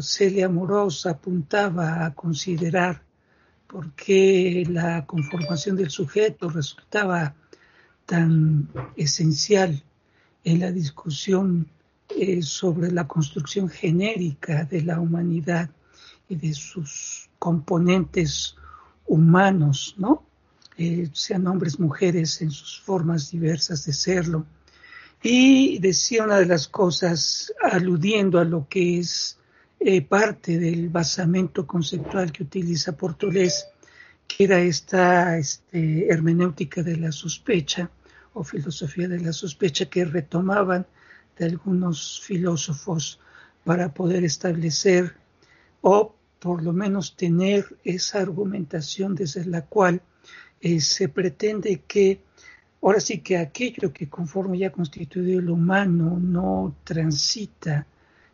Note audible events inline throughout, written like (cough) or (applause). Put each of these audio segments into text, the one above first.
Celia Moros apuntaba a considerar por qué la conformación del sujeto resultaba tan esencial en la discusión eh, sobre la construcción genérica de la humanidad y de sus componentes humanos, ¿no? Eh, sean hombres, mujeres, en sus formas diversas de serlo. Y decía una de las cosas, aludiendo a lo que es eh, parte del basamento conceptual que utiliza Portolés, que era esta este, hermenéutica de la sospecha o filosofía de la sospecha que retomaban de algunos filósofos para poder establecer o por lo menos tener esa argumentación desde la cual eh, se pretende que ahora sí que aquello que conforme ya constituido el humano no transita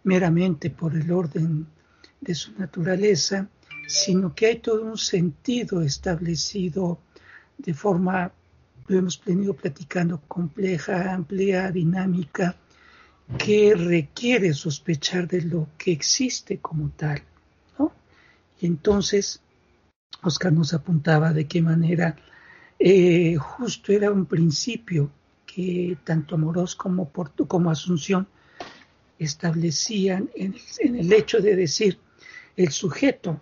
meramente por el orden de su naturaleza, sino que hay todo un sentido establecido de forma, lo hemos venido platicando, compleja, amplia, dinámica, que requiere sospechar de lo que existe como tal. ¿no? Y entonces, Oscar nos apuntaba de qué manera eh, justo era un principio que tanto Amorós como, como Asunción establecían en el, hecho de decir el sujeto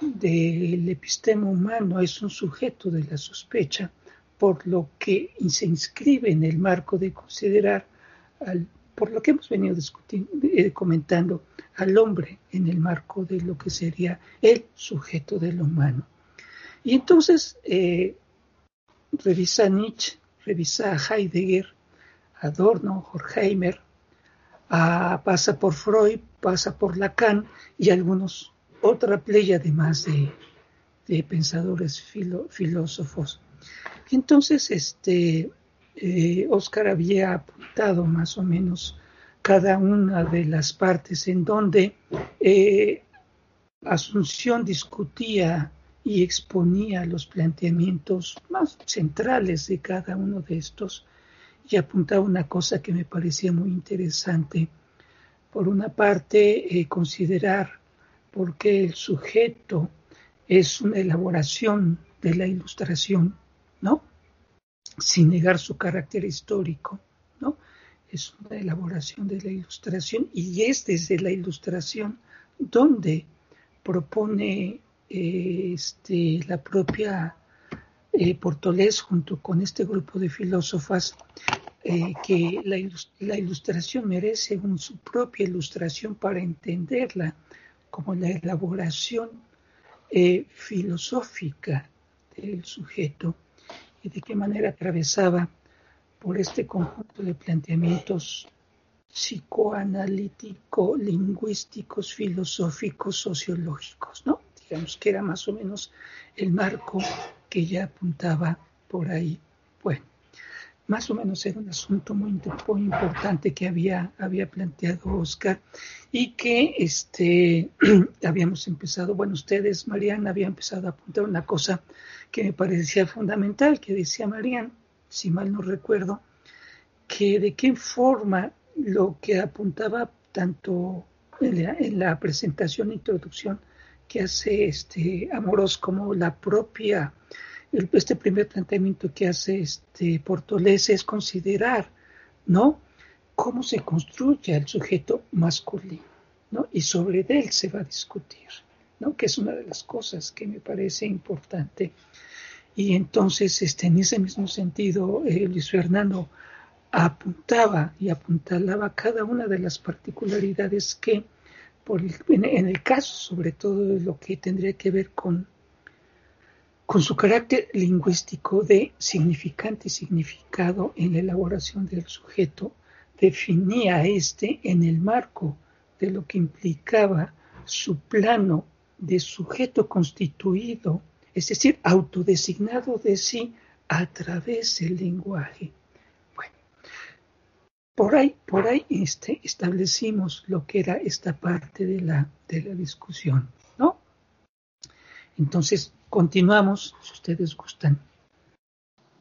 del epistema humano es un sujeto de la sospecha, por lo que se inscribe en el marco de considerar, por lo que hemos venido discutiendo, eh, comentando, al hombre en el marco de lo que sería el sujeto del humano. Y entonces eh, revisa Nietzsche, revisa Heidegger, Adorno, Horkheimer, pasa por Freud, pasa por Lacan y algunos, otra playa además de, de pensadores filósofos. Entonces, este, eh, Oscar había apuntado más o menos cada una de las partes en donde eh, Asunción discutía y exponía los planteamientos más centrales de cada uno de estos y apuntaba una cosa que me parecía muy interesante. Por una parte, eh, considerar por qué el sujeto es una elaboración de la ilustración, ¿no? Sin negar su carácter histórico, ¿no? Es una elaboración de la ilustración y es desde la ilustración donde propone eh, este, la propia eh, Portolés junto con este grupo de filósofas eh, que la, ilustración merece su propia ilustración para entenderla como la elaboración eh, filosófica del sujeto y de qué manera atravesaba por este conjunto de planteamientos psicoanalítico, lingüísticos, filosóficos, sociológicos, ¿no? Digamos que era más o menos el marco que ya apuntaba por ahí. Bueno, más o menos era un asunto muy, importante que había, había planteado Oscar y que este, (clears throat) habíamos empezado, bueno, ustedes, Mariana, había empezado a apuntar una cosa que me parecía fundamental, que decía Mariana, si mal no recuerdo, que de qué forma lo que apuntaba tanto en la, en la presentación e introducción que hace este Amorós como la propia, este primer planteamiento que hace este Portolés es considerar, ¿no? Cómo se construye el sujeto masculino, ¿no? Y sobre él se va a discutir, ¿no? Que es una de las cosas que me parece importante. Y entonces, este, en ese mismo sentido, eh, Luis Fernando apuntaba y apuntalaba cada una de las particularidades que en, el caso sobre todo de lo que tendría que ver con, con su carácter lingüístico de significante y significado en la elaboración del sujeto, definía este en el marco de lo que implicaba su plano de sujeto constituido, es decir, autodesignado de sí a través del lenguaje. Por ahí, por ahí este, establecimos lo que era esta parte de la, de la discusión, ¿no? Entonces, continuamos, si ustedes gustan,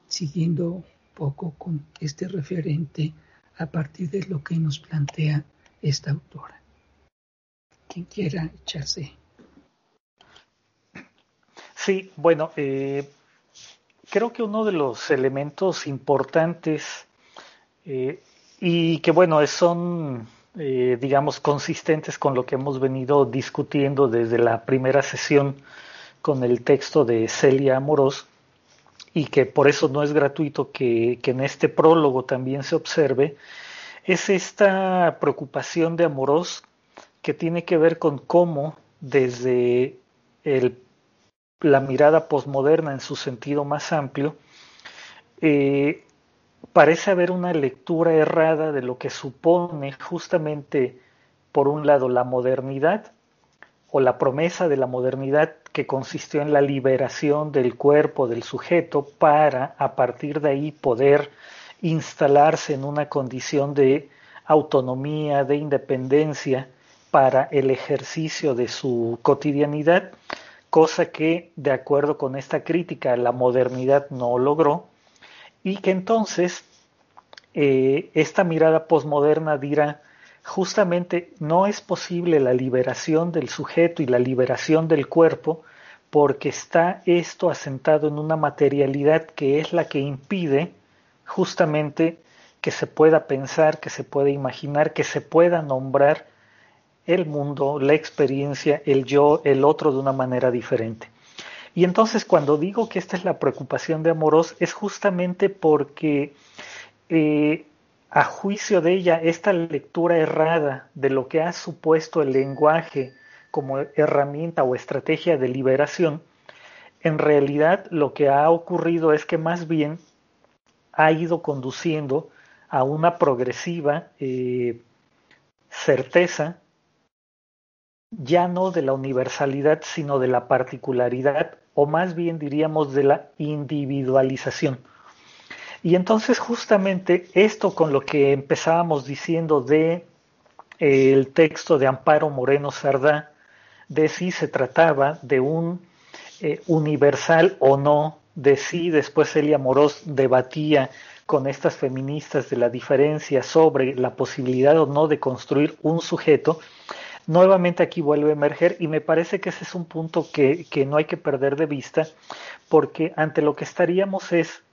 siguiendo un poco con este referente a partir de lo que nos plantea esta autora. quien quiera echarse. Sí, bueno, eh, creo que uno de los elementos importantes eh, y que, bueno, son, eh, digamos, consistentes con lo que hemos venido discutiendo desde la primera sesión con el texto de Celia Amorós, y que por eso no es gratuito que, en este prólogo también se observe, es esta preocupación de Amorós que tiene que ver con cómo desde el la mirada posmoderna en su sentido más amplio, eh, parece haber una lectura errada de lo que supone justamente, por un lado, la modernidad o la promesa de la modernidad que consistió en la liberación del cuerpo del sujeto para, a partir de ahí, poder instalarse en una condición de autonomía, de independencia para el ejercicio de su cotidianidad cosa que, de acuerdo con esta crítica, la modernidad no logró, y que entonces eh, esta mirada posmoderna dirá, justamente no es posible la liberación del sujeto y la liberación del cuerpo, porque está esto asentado en una materialidad que es la que impide justamente que se pueda pensar, que se pueda imaginar, que se pueda nombrar el mundo, la experiencia, el yo, el otro de una manera diferente. Y entonces cuando digo que esta es la preocupación de Amorós es justamente porque eh, a juicio de ella esta lectura errada de lo que ha supuesto el lenguaje como herramienta o estrategia de liberación, en realidad lo que ha ocurrido es que más bien ha ido conduciendo a una progresiva eh, certeza ya no de la universalidad, sino de la particularidad, o más bien diríamos de la individualización. Y entonces justamente esto con lo que empezábamos diciendo de eh, el texto de Amparo Moreno Sardá, de si se trataba de un eh, universal o no, de si después Elia Morós debatía con estas feministas de la diferencia sobre la posibilidad o no de construir un sujeto, nuevamente aquí vuelve a emerger y me parece que ese es un punto que, no hay que perder de vista porque ante lo que estaríamos es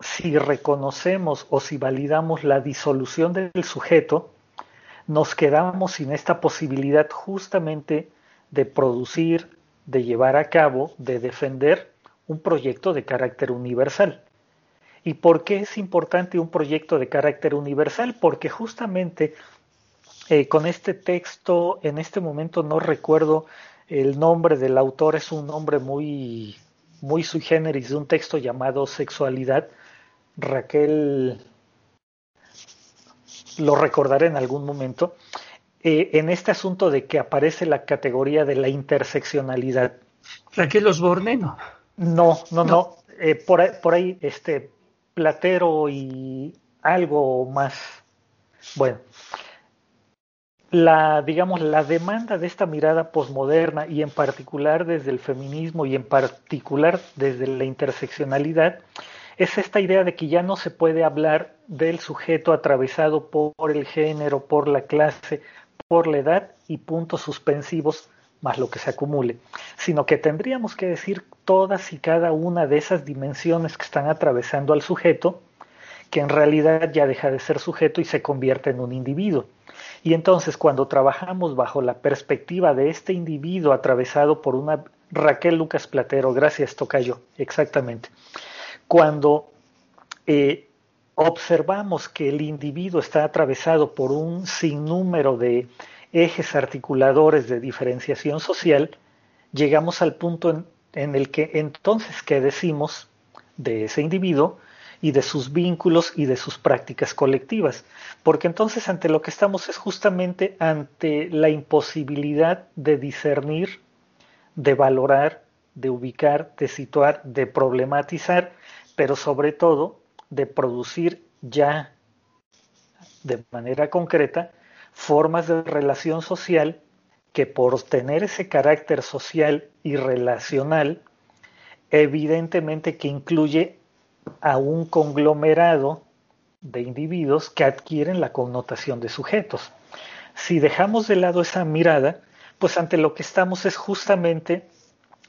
si reconocemos o si validamos la disolución del sujeto, nos quedamos sin esta posibilidad justamente de producir, de llevar a cabo, de defender un proyecto de carácter universal. ¿Y por qué es importante un proyecto de carácter universal? Porque justamente eh, con este texto, en este momento no recuerdo el nombre del autor, es un nombre muy, muy sui generis de un texto llamado Sexualidad. Raquel lo recordaré en algún momento, eh, en este asunto de que aparece la categoría de la interseccionalidad. Raquel Osborne, ¿no? No, no, no. Eh, por, por ahí, este, Platero y algo más. Bueno, la, digamos, la demanda de esta mirada posmoderna y en particular desde el feminismo y en particular desde la interseccionalidad es esta idea de que ya no se puede hablar del sujeto atravesado por el género, por la clase, por la edad y puntos suspensivos más lo que se acumule, sino que tendríamos que decir todas y cada una de esas dimensiones que están atravesando al sujeto, que en realidad ya deja de ser sujeto y se convierte en un individuo. Y entonces cuando trabajamos bajo la perspectiva de este individuo atravesado por una Raquel Lucas Platero, gracias Tocayo, exactamente. Cuando eh, observamos que el individuo está atravesado por un sinnúmero de ejes articuladores de diferenciación social, llegamos al punto en el que entonces, ¿qué decimos de ese individuo? Y de sus vínculos y de sus prácticas colectivas. Porque entonces ante lo que estamos es justamente ante la imposibilidad de discernir, de valorar, de ubicar, de situar, de problematizar, pero sobre todo de producir ya de manera concreta formas de relación social que por tener ese carácter social y relacional, evidentemente que incluye a un conglomerado de individuos que adquieren la connotación de sujetos. Si dejamos de lado esa mirada, pues ante lo que estamos es justamente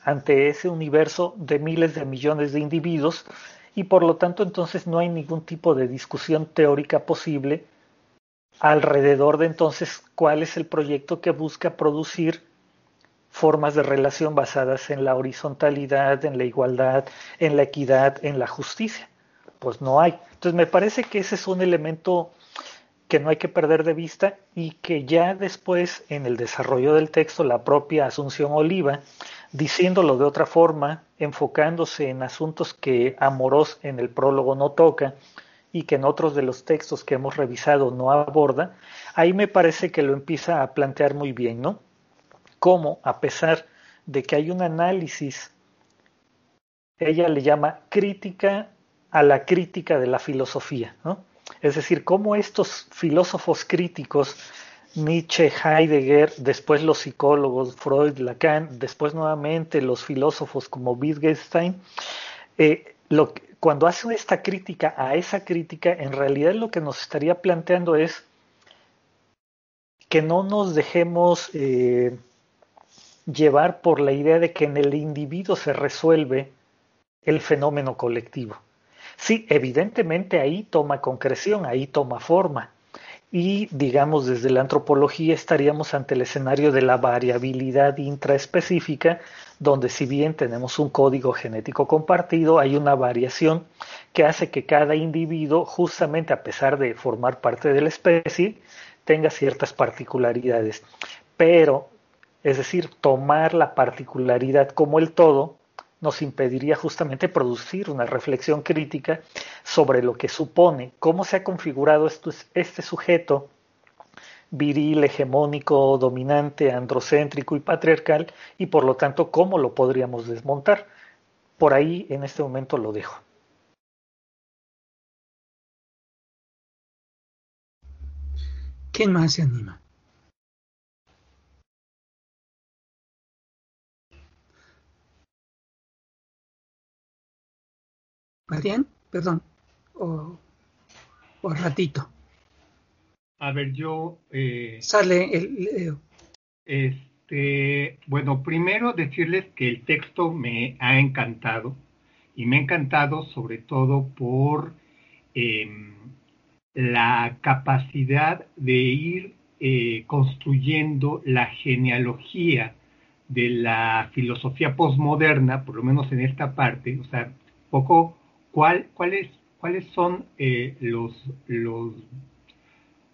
ante ese universo de miles de millones de individuos y por lo tanto entonces no hay ningún tipo de discusión teórica posible alrededor de entonces cuál es el proyecto que busca producir formas de relación basadas en la horizontalidad, en la igualdad, en la equidad, en la justicia. Pues no hay. Entonces me parece que ese es un elemento que no hay que perder de vista y que ya después en el desarrollo del texto la propia Asunción Oliva, diciéndolo de otra forma, enfocándose en asuntos que Amorós en el prólogo no toca y que en otros de los textos que hemos revisado no aborda, ahí me parece que lo empieza a plantear muy bien, ¿no? Cómo, a pesar de que hay un análisis, ella le llama crítica a la crítica de la filosofía, ¿no? Es decir, cómo estos filósofos críticos, Nietzsche, Heidegger, después los psicólogos, Freud, Lacan, después nuevamente los filósofos como Wittgenstein, eh, cuando hacen esta crítica a esa crítica, en realidad lo que nos estaría planteando es que no nos dejemos eh, llevar por la idea de que en el individuo se resuelve el fenómeno colectivo. Sí, evidentemente ahí toma concreción, ahí toma forma. Y digamos, desde la antropología estaríamos ante el escenario de la variabilidad intraespecífica, donde si bien tenemos un código genético compartido, hay una variación que hace que cada individuo, justamente a pesar de formar parte de la especie, tenga ciertas particularidades. Pero, es decir, tomar la particularidad como el todo nos impediría justamente producir una reflexión crítica sobre lo que supone, cómo se ha configurado este sujeto viril, hegemónico, dominante, androcéntrico y patriarcal, y por lo tanto cómo lo podríamos desmontar. Por ahí en este momento lo dejo. ¿Quién más se anima? Marian, perdón, o, ratito. A ver, yo... Eh, Sale el Este, bueno, primero decirles que el texto me ha encantado y me ha encantado sobre todo por em, la capacidad de ir eh, construyendo la genealogía de la filosofía posmoderna, por lo menos en esta parte, o sea, poco ¿cuál, cuáles, cuáles son eh, los, los,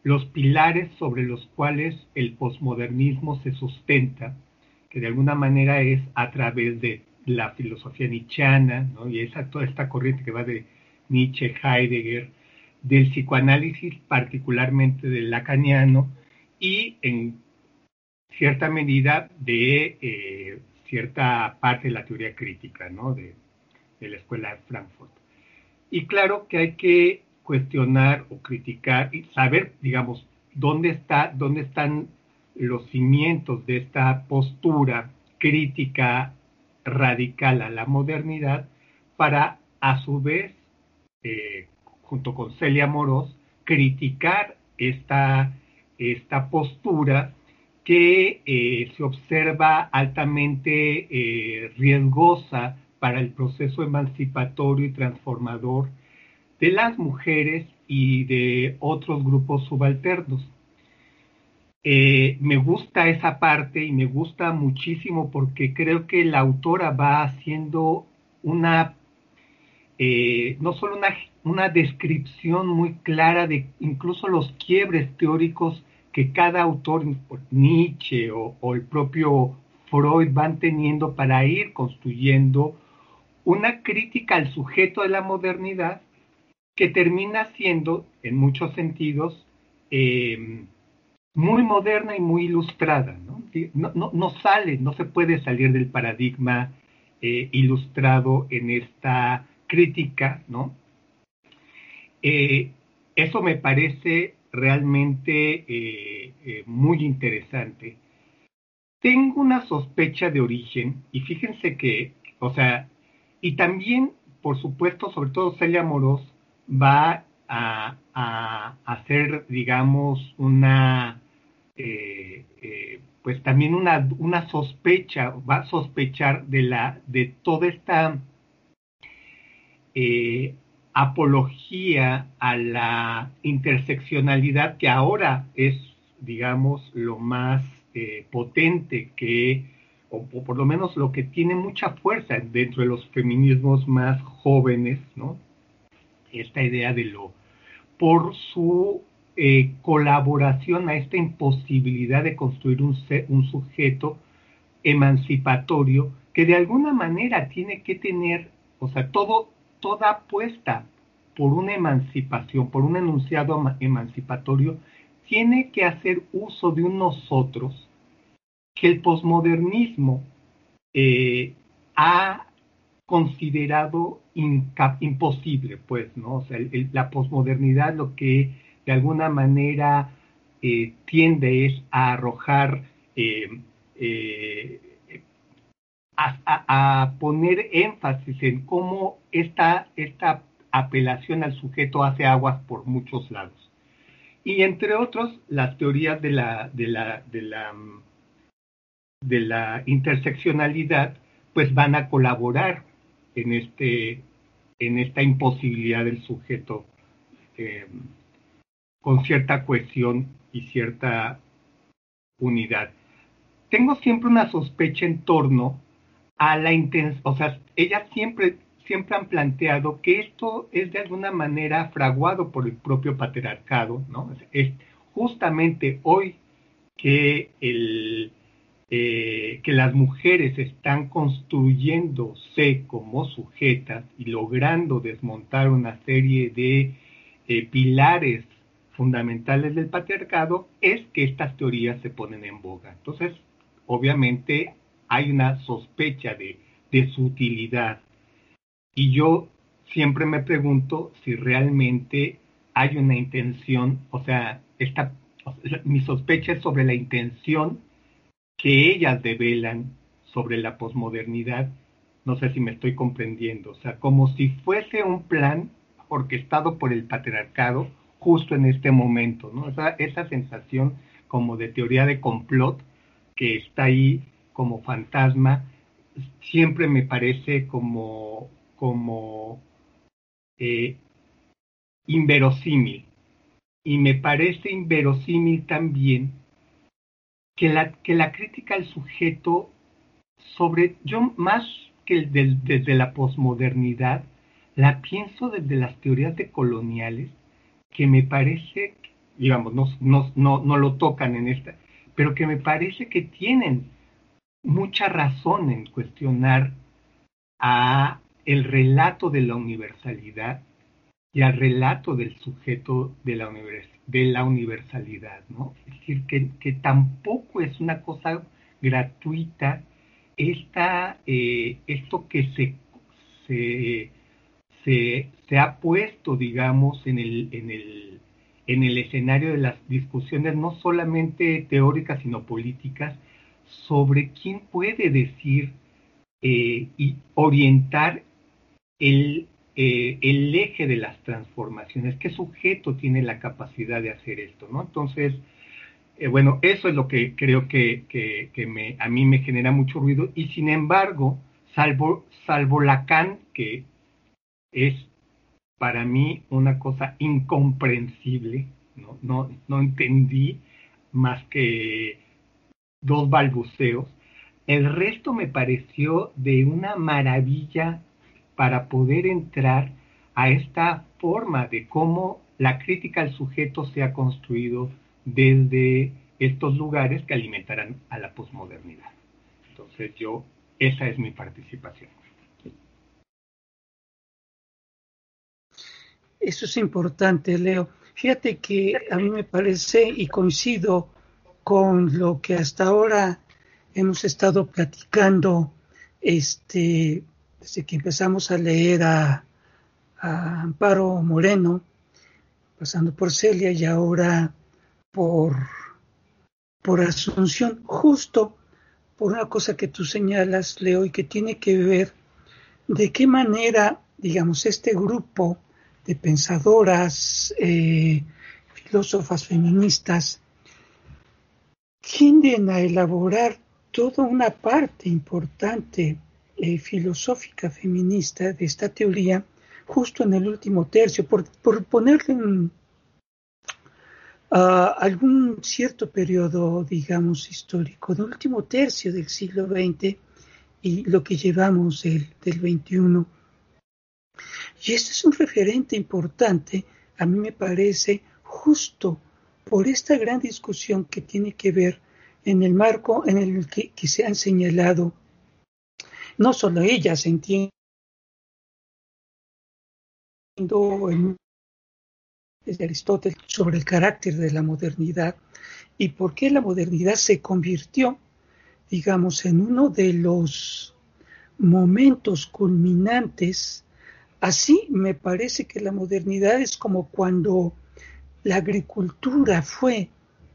los pilares sobre los cuales el posmodernismo se sustenta, que de alguna manera es a través de la filosofía nietzscheana, y esa, toda esta corriente que va de Nietzsche, Heidegger, del psicoanálisis, particularmente del lacaniano, y en cierta medida de eh, cierta parte de la teoría crítica de la escuela de Frankfurt. Y claro que hay que cuestionar o criticar y saber, digamos, dónde está, dónde están los cimientos de esta postura crítica radical a la modernidad para, a su vez, eh, junto con Celia Moros, criticar esta, esta postura que eh, se observa altamente eh, riesgosa para el proceso emancipatorio y transformador de las mujeres y de otros grupos subalternos. Eh, me gusta esa parte y me gusta muchísimo porque creo que la autora va haciendo una, eh, no solo una, una descripción muy clara de incluso los quiebres teóricos que cada autor, Nietzsche o, o el propio Freud, van teniendo para ir construyendo una crítica al sujeto de la modernidad que termina siendo, en muchos sentidos, eh, muy moderna y muy ilustrada. ¿no? sale, no se puede salir del paradigma eh, ilustrado en esta crítica, ¿no? Eh, eso me parece realmente muy interesante. Tengo una sospecha de origen, y fíjense que, o sea, y también, por supuesto, sobre todo Celia Moros va a, hacer, digamos, una eh, eh, pues también una, una sospecha, va a sospechar de, la, de toda esta eh, apología a la interseccionalidad que ahora es, digamos, lo más potente que, o, por lo menos lo que tiene mucha fuerza dentro de los feminismos más jóvenes, ¿no? Esta idea de lo, por su eh, colaboración a esta imposibilidad de construir un, un sujeto emancipatorio que de alguna manera tiene que tener, o sea, todo, toda apuesta por una emancipación, por un enunciado emancipatorio, tiene que hacer uso de un nosotros que el posmodernismo eh, ha considerado imposible, pues, ¿no? O sea, la posmodernidad lo que de alguna manera eh, tiende es a arrojar, eh, a, poner énfasis en cómo esta, esta apelación al sujeto hace aguas por muchos lados. Y entre otros, las teorías de la, de la, de la, de la interseccionalidad, pues van a colaborar en, este, en esta imposibilidad del sujeto con cierta cohesión y cierta unidad. Tengo siempre una sospecha en torno a la intención, o sea, ellas siempre, siempre han planteado que esto es de alguna manera fraguado por el propio patriarcado, ¿no? Es justamente hoy que, el, eh, que las mujeres están construyéndose como sujetas y logrando desmontar una serie de eh, pilares fundamentales del patriarcado es que estas teorías se ponen en boga. Entonces, obviamente hay una sospecha de, su utilidad. Y yo siempre me pregunto si realmente hay una intención, o sea, esta, mi sospecha es sobre la intención que ellas develan sobre la posmodernidad. No sé si me estoy comprendiendo. O sea, como si fuese un plan orquestado por el patriarcado justo en este momento, ¿no? Esa, sensación como de teoría de complot que está ahí como fantasma, siempre me parece como, como eh, inverosímil. Y me parece inverosímil también que la, que la crítica al sujeto sobre, yo más que desde la posmodernidad, la pienso desde las teorías de coloniales que me parece, digamos, no, no, no, no lo tocan en esta, pero que me parece que tienen mucha razón en cuestionar a el relato de la universalidad y al relato del sujeto de la, de la universalidad, ¿no? Es decir, que, que, tampoco es una cosa gratuita esta, eh, esto que se, se se, ha puesto, digamos, en el, en, el, en el escenario de las discusiones, no solamente teóricas, sino políticas, sobre quién puede decir eh, y orientar el, eh, el eje de las transformaciones, qué sujeto tiene la capacidad de hacer esto, ¿no? Entonces, eh, bueno, eso es lo que creo que, que, me, a mí me genera mucho ruido y sin embargo, salvo, salvo Lacan, que es para mí una cosa incomprensible, no, no, no entendí más que dos balbuceos. El resto me pareció de una maravilla para poder entrar a esta forma de cómo la crítica al sujeto se ha construido desde estos lugares que alimentarán a la posmodernidad. Entonces yo, esa es mi participación. Eso es importante, Leo. Fíjate que a mí me parece y coincido con lo que hasta ahora hemos estado platicando este, desde que empezamos a leer a, Amparo Moreno, pasando por Celia y ahora por, por Asunción, justo por una cosa que tú señalas, Leo, y que tiene que ver de qué manera, digamos, este grupo de pensadoras, eh, filósofas feministas, tienden a elaborar toda una parte importante eh, filosófica feminista de esta teoría justo en el último tercio, por, ponerle en, algún cierto periodo, digamos, histórico, del último tercio del siglo XX y lo que llevamos del, del XXI. Y este es un referente importante, a mí me parece, justo por esta gran discusión que tiene que ver en el marco en el que, se han señalado, no solo ellas entienden desde Aristóteles sobre el carácter de la modernidad y por qué la modernidad se convirtió, digamos, en uno de los momentos culminantes. Así me parece que la modernidad es como cuando la agricultura fue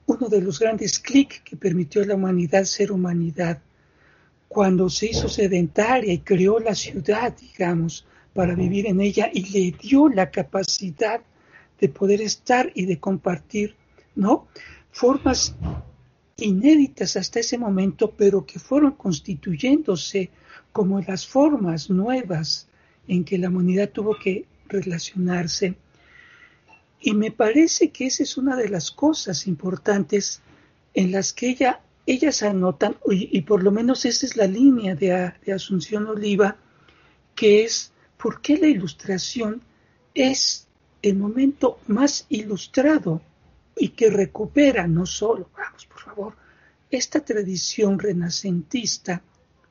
uno de los grandes clics que permitió a la humanidad ser humanidad. Cuando se hizo sedentaria y creó la ciudad, digamos, para vivir en ella y le dio la capacidad de poder estar y de compartir, ¿no? Formas inéditas hasta ese momento, pero que fueron constituyéndose como las formas nuevas en que la humanidad tuvo que relacionarse y me parece que esa es una de las cosas importantes en las que ella, ellas anotan, y, por lo menos esa es la línea de, de Asunción Oliva, que es por qué la ilustración es el momento más ilustrado y que recupera no solo, vamos por favor, esta tradición renacentista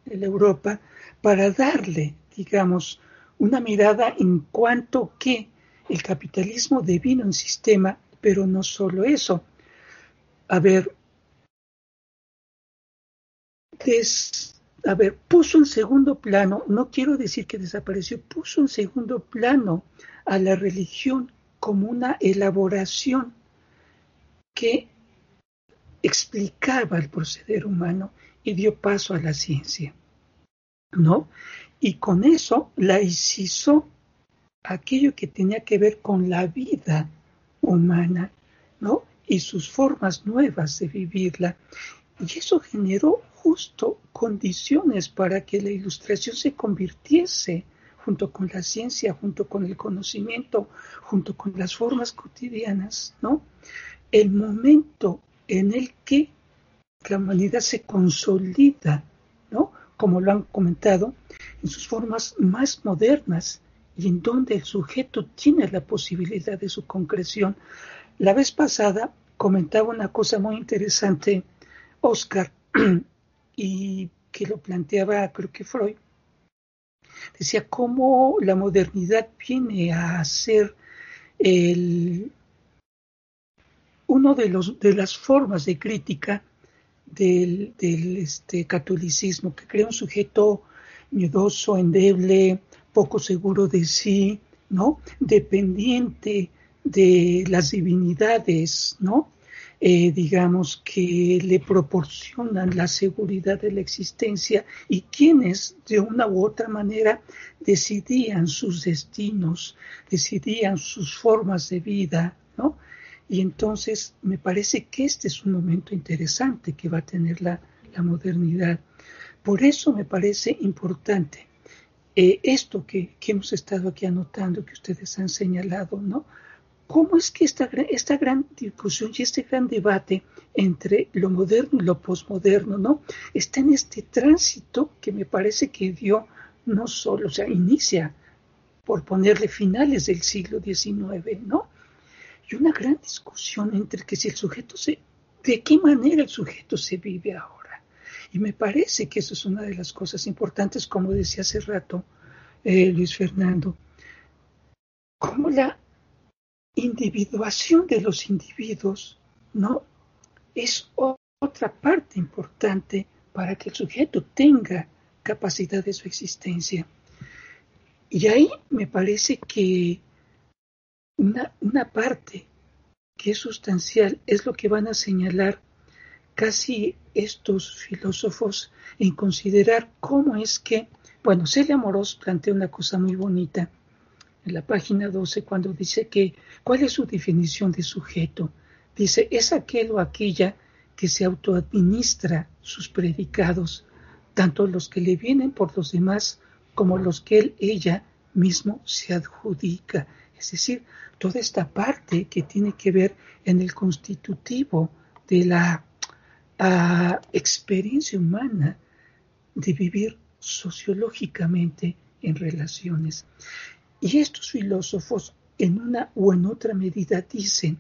de la Europa para darle, digamos, una mirada en cuanto que el capitalismo devino un sistema, pero no solo eso. A ver, a ver, puso en segundo plano, no quiero decir que desapareció, puso en segundo plano a la religión como una elaboración que explicaba el proceder humano y dio paso a la ciencia, ¿no? Y con eso la incisó aquello que tenía que ver con la vida humana, ¿no? Y sus formas nuevas de vivirla. Y eso generó justo condiciones para que la ilustración se convirtiese junto con la ciencia, junto con el conocimiento, junto con las formas cotidianas, ¿no? El momento en el que la humanidad se consolida, ¿no? Como lo han comentado, en sus formas más modernas, y en donde el sujeto tiene la posibilidad de su concreción. La vez pasada comentaba una cosa muy interesante, Oscar, (clears throat) y que lo planteaba creo que Freud. Decía cómo la modernidad viene a ser el, uno de, los, de las formas de crítica del, este, catolicismo, que crea un sujeto miedoso, endeble, poco seguro de sí, ¿no? Dependiente de las divinidades, ¿no? Eh, digamos que le proporcionan la seguridad de la existencia y quienes de una u otra manera decidían sus destinos, decidían sus formas de vida, ¿no? Y entonces me parece que este es un momento interesante que va a tener la, la modernidad. Por eso me parece importante eh, esto que, hemos estado aquí anotando, que ustedes han señalado, ¿no? ¿Cómo es que esta, esta gran discusión y este gran debate entre lo moderno y lo posmoderno, ¿no? Está en este tránsito que me parece que dio no solo, o sea, inicia por ponerle finales del siglo XIX, ¿no? Y una gran discusión entre que si el sujeto se, de qué manera el sujeto se vive ahora y me parece que eso es una de las cosas importantes, como decía hace rato eh, Luis Fernando, como la individuación de los individuos, ¿no? Es otra parte importante para que el sujeto tenga capacidad de su existencia. Y ahí me parece que una, una parte que es sustancial es lo que van a señalar casi estos filósofos en considerar cómo es que, bueno, Celia Moros plantea una cosa muy bonita en la página 12 cuando dice que, ¿cuál es su definición de sujeto? Dice, es aquel o aquella que se autoadministra sus predicados, tanto los que le vienen por los demás como los que él, ella mismo se adjudica. Es decir, toda esta parte que tiene que ver en el constitutivo de la ah, experiencia humana de vivir sociológicamente en relaciones. Y estos filósofos en una o en otra medida dicen,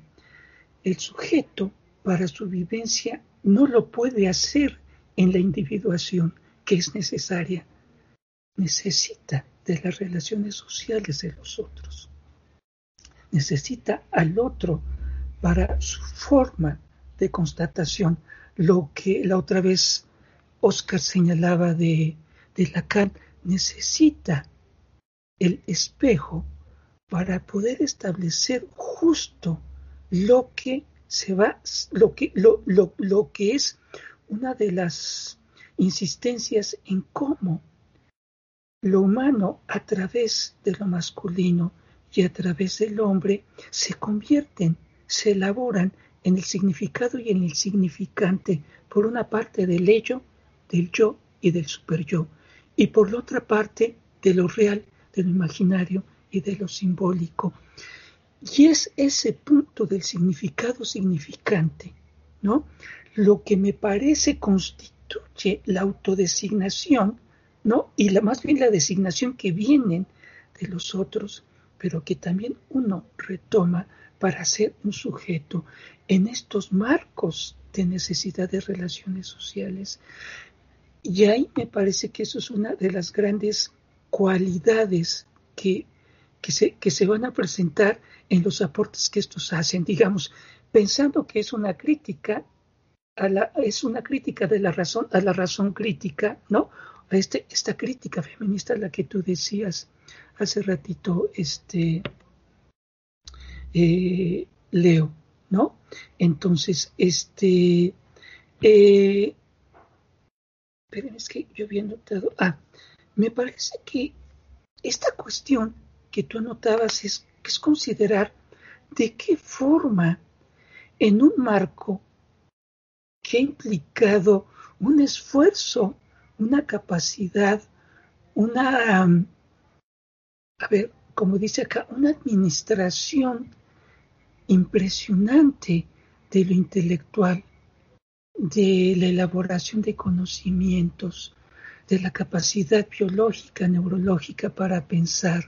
el sujeto para su vivencia no lo puede hacer en la individuación que es necesaria. Necesita de las relaciones sociales de los otros. Necesita al otro para su forma de constatación, lo que la otra vez Oscar señalaba de, de Lacan, necesita el espejo para poder establecer justo lo que se va, lo que, lo, lo, lo que es una de las insistencias en cómo lo humano a través de lo masculino y a través del hombre se convierten, se elaboran en el significado y en el significante, por una parte del ello, del yo y del superyo, y por la otra parte de lo real, de lo imaginario y de lo simbólico. Y es ese punto del significado significante, ¿no? Lo que me parece constituye la autodesignación, ¿no? Y la, más bien la designación que vienen de los otros, pero que también uno retoma para ser un sujeto en estos marcos de necesidad de relaciones sociales. Y ahí me parece que eso es una de las grandes cualidades que, que, se, que se van a presentar en los aportes que estos hacen, digamos, pensando que es una crítica a la, es una crítica de la razón a la razón crítica, ¿no? A este, esta crítica feminista la que tú decías hace ratito, este eh, Leo, ¿no? Entonces, este eh, es que yo había notado, ah, me parece que esta cuestión que tú anotabas es, es considerar de qué forma en un marco que ha implicado un esfuerzo, una capacidad, una, a ver, como dice acá, una administración impresionante de lo intelectual, de la elaboración de conocimientos, de la capacidad biológica, neurológica para pensar,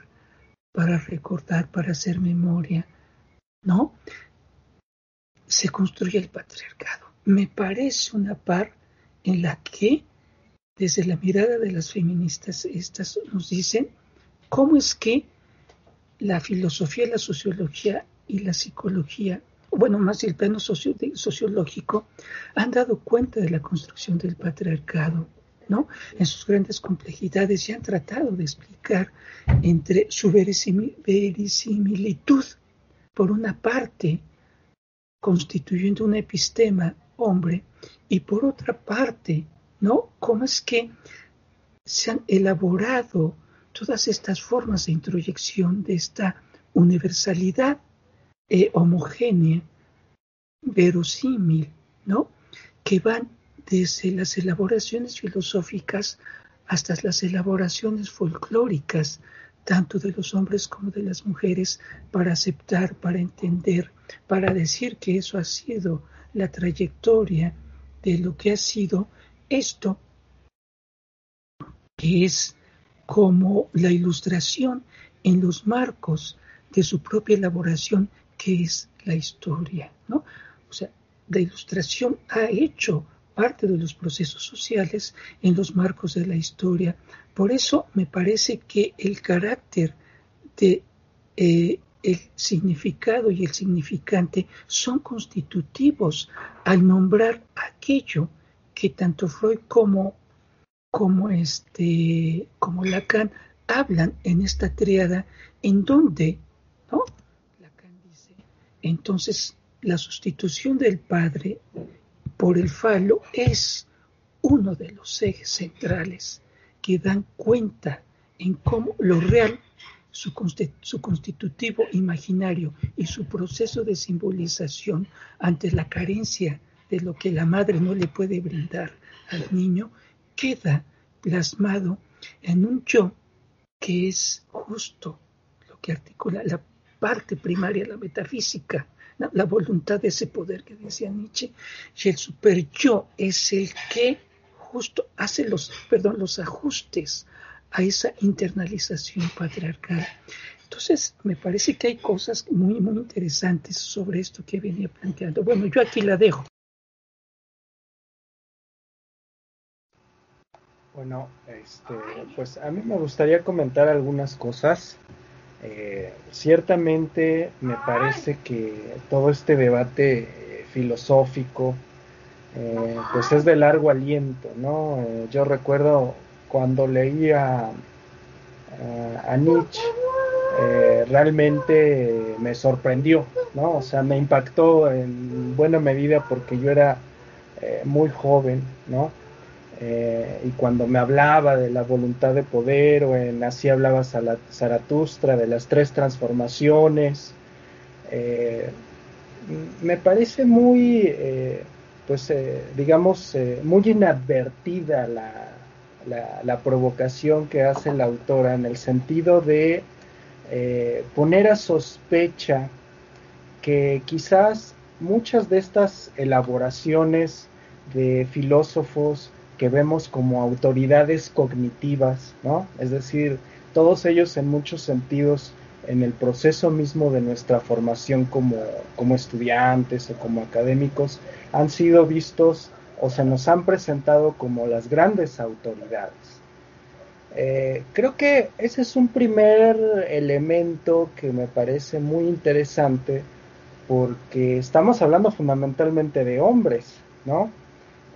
para recordar, para hacer memoria, ¿no? Se construye el patriarcado. Me parece una par en la que, desde la mirada de las feministas, estas nos dicen cómo es que la filosofía, la sociología y la psicología bueno, más el plano sociológico, han dado cuenta de la construcción del patriarcado, ¿no? En sus grandes complejidades y han tratado de explicar entre su verisimilitud, por una parte, constituyendo un epistema hombre, y por otra parte, ¿no? Cómo es que se han elaborado todas estas formas de introyección de esta universalidad eh, homogénea, verosímil, ¿no? Que van desde las elaboraciones filosóficas hasta las elaboraciones folclóricas, tanto de los hombres como de las mujeres, para aceptar, para entender, para decir que eso ha sido la trayectoria de lo que ha sido esto, que es como la ilustración en los marcos de su propia elaboración qué es la historia, ¿no? O sea, la ilustración ha hecho parte de los procesos sociales en los marcos de la historia. Por eso me parece que el carácter de eh, el significado y el significante son constitutivos al nombrar aquello que tanto Freud como como este como Lacan hablan en esta triada en donde ¿no? Entonces, la sustitución del padre por el falo es uno de los ejes centrales que dan cuenta en cómo lo real, su, constitutivo imaginario y su proceso de simbolización ante la carencia de lo que la madre no le puede brindar al niño, queda plasmado en un yo que es justo lo que articula la parte primaria, la metafísica, la voluntad de ese poder que decía Nietzsche, y el super yo es el que justo hace los, perdón, los ajustes a esa internalización patriarcal. Entonces, me parece que hay cosas muy, muy interesantes sobre esto que venía planteando. Bueno, yo aquí la dejo. Bueno, este, pues a mí me gustaría comentar algunas cosas. Eh, ciertamente me parece que todo este debate eh, filosófico, eh, pues es de largo aliento, ¿no? yo recuerdo cuando leía a Nietzsche, realmente me sorprendió, ¿no? O sea, me impactó en buena medida porque yo era muy joven, ¿no? Eh, y cuando me hablaba de la voluntad de poder, o en así hablaba Zaratustra, de las tres transformaciones, eh, me parece muy, eh, pues, digamos, muy inadvertida la, la, provocación que hace la autora en el sentido de poner a sospecha que quizás muchas de estas elaboraciones de filósofos que vemos como autoridades cognitivas, ¿no? Es decir, todos ellos en muchos sentidos en el proceso mismo de nuestra formación como, como estudiantes o como académicos han sido vistos o se nos han presentado como las grandes autoridades. Eh, creo que ese es un primer elemento que me parece muy interesante porque estamos hablando fundamentalmente de hombres, ¿no?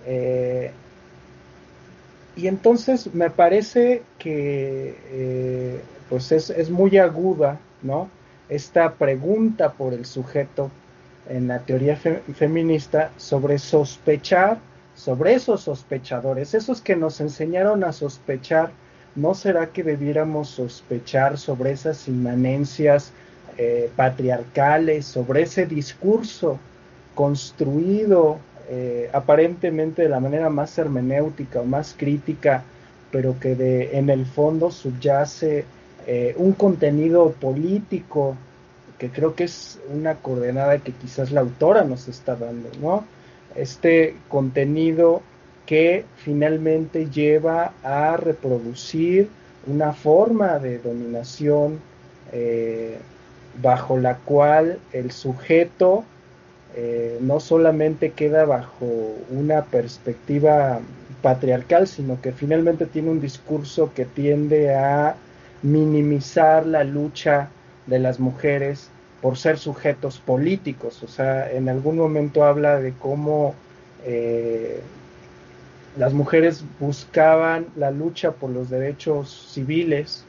Eh, y entonces me parece que eh, pues es, muy aguda, ¿no? Esta pregunta por el sujeto en la teoría feminista sobre sospechar, sobre esos sospechadores, esos que nos enseñaron a sospechar, ¿no será que debiéramos sospechar sobre esas inmanencias eh, patriarcales, sobre ese discurso construido eh, aparentemente de la manera más hermenéutica o más crítica, pero que en el fondo subyace eh, un contenido político que creo que es una coordenada que quizás la autora nos está dando, ¿no? Este contenido que finalmente lleva a reproducir una forma de dominación eh, bajo la cual el sujeto eh, no solamente queda bajo una perspectiva patriarcal, sino que finalmente tiene un discurso que tiende a minimizar la lucha de las mujeres por ser sujetos políticos. O sea, en algún momento habla de cómo eh, las mujeres buscaban la lucha por los derechos civiles,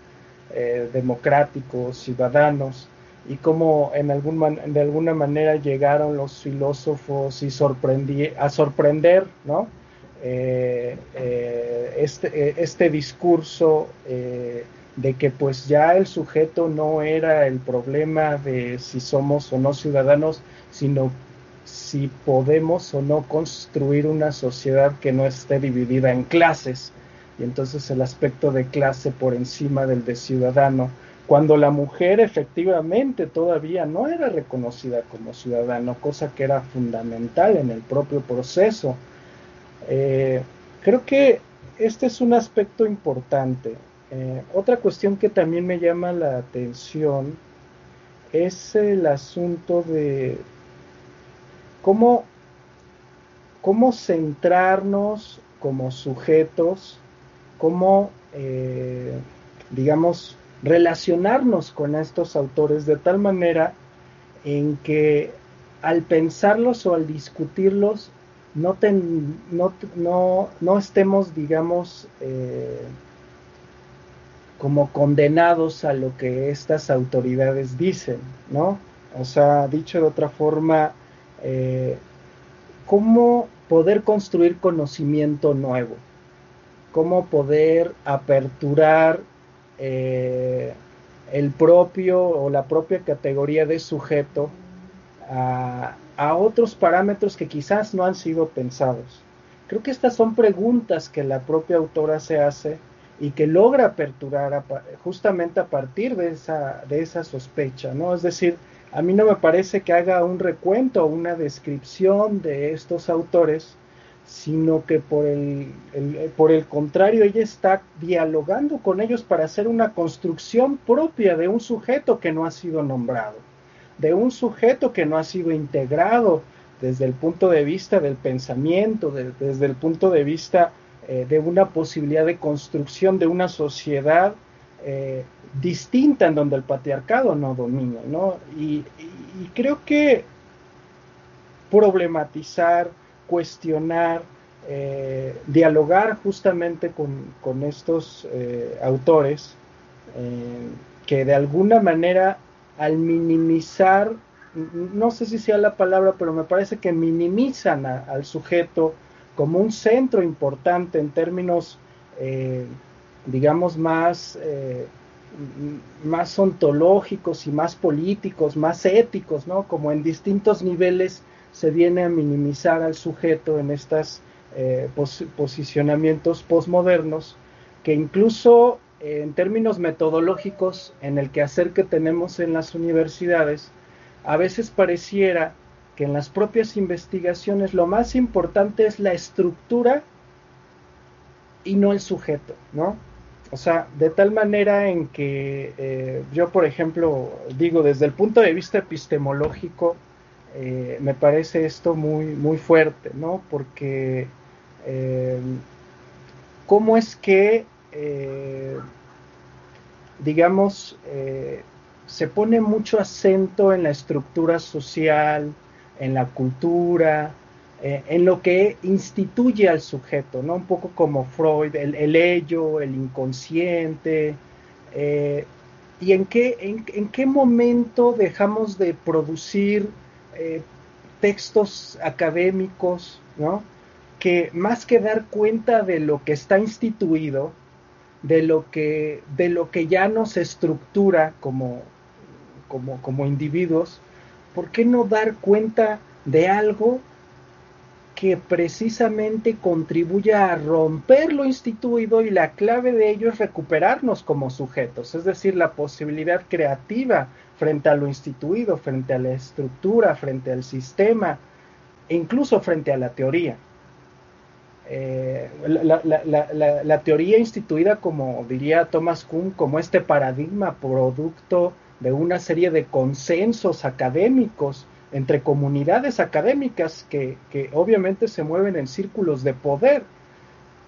eh, democráticos, ciudadanos, y cómo en algún de alguna manera llegaron los filósofos y a sorprender. Eh, eh, este, eh, este, discurso de que pues ya el sujeto no era el problema de si somos o no ciudadanos, sino si podemos o no construir una sociedad que no esté dividida en clases. Y entonces el aspecto de clase por encima del de ciudadano cuando la mujer efectivamente todavía no era reconocida como ciudadano, cosa que era fundamental en el propio proceso. Eh, creo que este es un aspecto importante. Eh, otra cuestión que también me llama la atención es el asunto de cómo, cómo centrarnos como sujetos, cómo, eh, digamos, relacionarnos con estos autores de tal manera en que al pensarlos o al discutirlos no, no, no, estemos, digamos, eh, como condenados a lo que estas autoridades dicen, ¿no? O sea, dicho de otra forma, eh, ¿cómo poder construir conocimiento nuevo? ¿Cómo poder aperturar eh, el propio o la propia categoría de sujeto a, otros parámetros que quizás no han sido pensados. Creo que estas son preguntas que la propia autora se hace y que logra aperturar justamente a partir de esa, de esa sospecha, ¿no? Es decir, a mí no me parece que haga un recuento o una descripción de estos autores, sino que por el, por el contrario, ella está dialogando con ellos para hacer una construcción propia de un sujeto que no ha sido nombrado, de un sujeto que no ha sido integrado desde el punto de vista del pensamiento, desde el punto de vista eh, de una posibilidad de construcción de una sociedad eh, distinta en donde el patriarcado no domina, ¿no? Y, creo que problematizar, cuestionar, eh, dialogar justamente con, estos autores que de alguna manera al minimizar, no sé si sea la palabra, pero me parece que minimizan al sujeto, como un centro importante en términos, eh, digamos, más, eh, más ontológicos y más políticos, más éticos, ¿no? Como en distintos niveles se viene a minimizar al sujeto en estos eh, posicionamientos postmodernos, que incluso en términos metodológicos, en el quehacer que tenemos en las universidades, a veces pareciera que en las propias investigaciones lo más importante es la estructura y no el sujeto, ¿no? O sea, de tal manera en que eh, yo, por ejemplo, digo, desde el punto de vista epistemológico, eh, me parece esto muy, muy fuerte, ¿no? Porque, eh, ¿cómo es que, digamos, se pone mucho acento en la estructura social, en la cultura, eh, en lo que instituye al sujeto, ¿no? Un poco como Freud, el, ello, el inconsciente, eh, y en qué, en, qué momento dejamos de producir eh, textos académicos, ¿no? Que más que dar cuenta de lo que está instituido, de lo que, de lo que ya nos estructura como, como, como individuos, ¿por qué no dar cuenta de algo que precisamente contribuya a romper lo instituido y la clave de ello es recuperarnos como sujetos, es decir, la posibilidad creativa frente a lo instituido, frente a la estructura, frente al sistema e incluso frente a la teoría. Eh, la, teoría instituida, como diría Thomas Kuhn, como este paradigma producto de una serie de consensos académicos entre comunidades académicas que, obviamente se mueven en círculos de poder.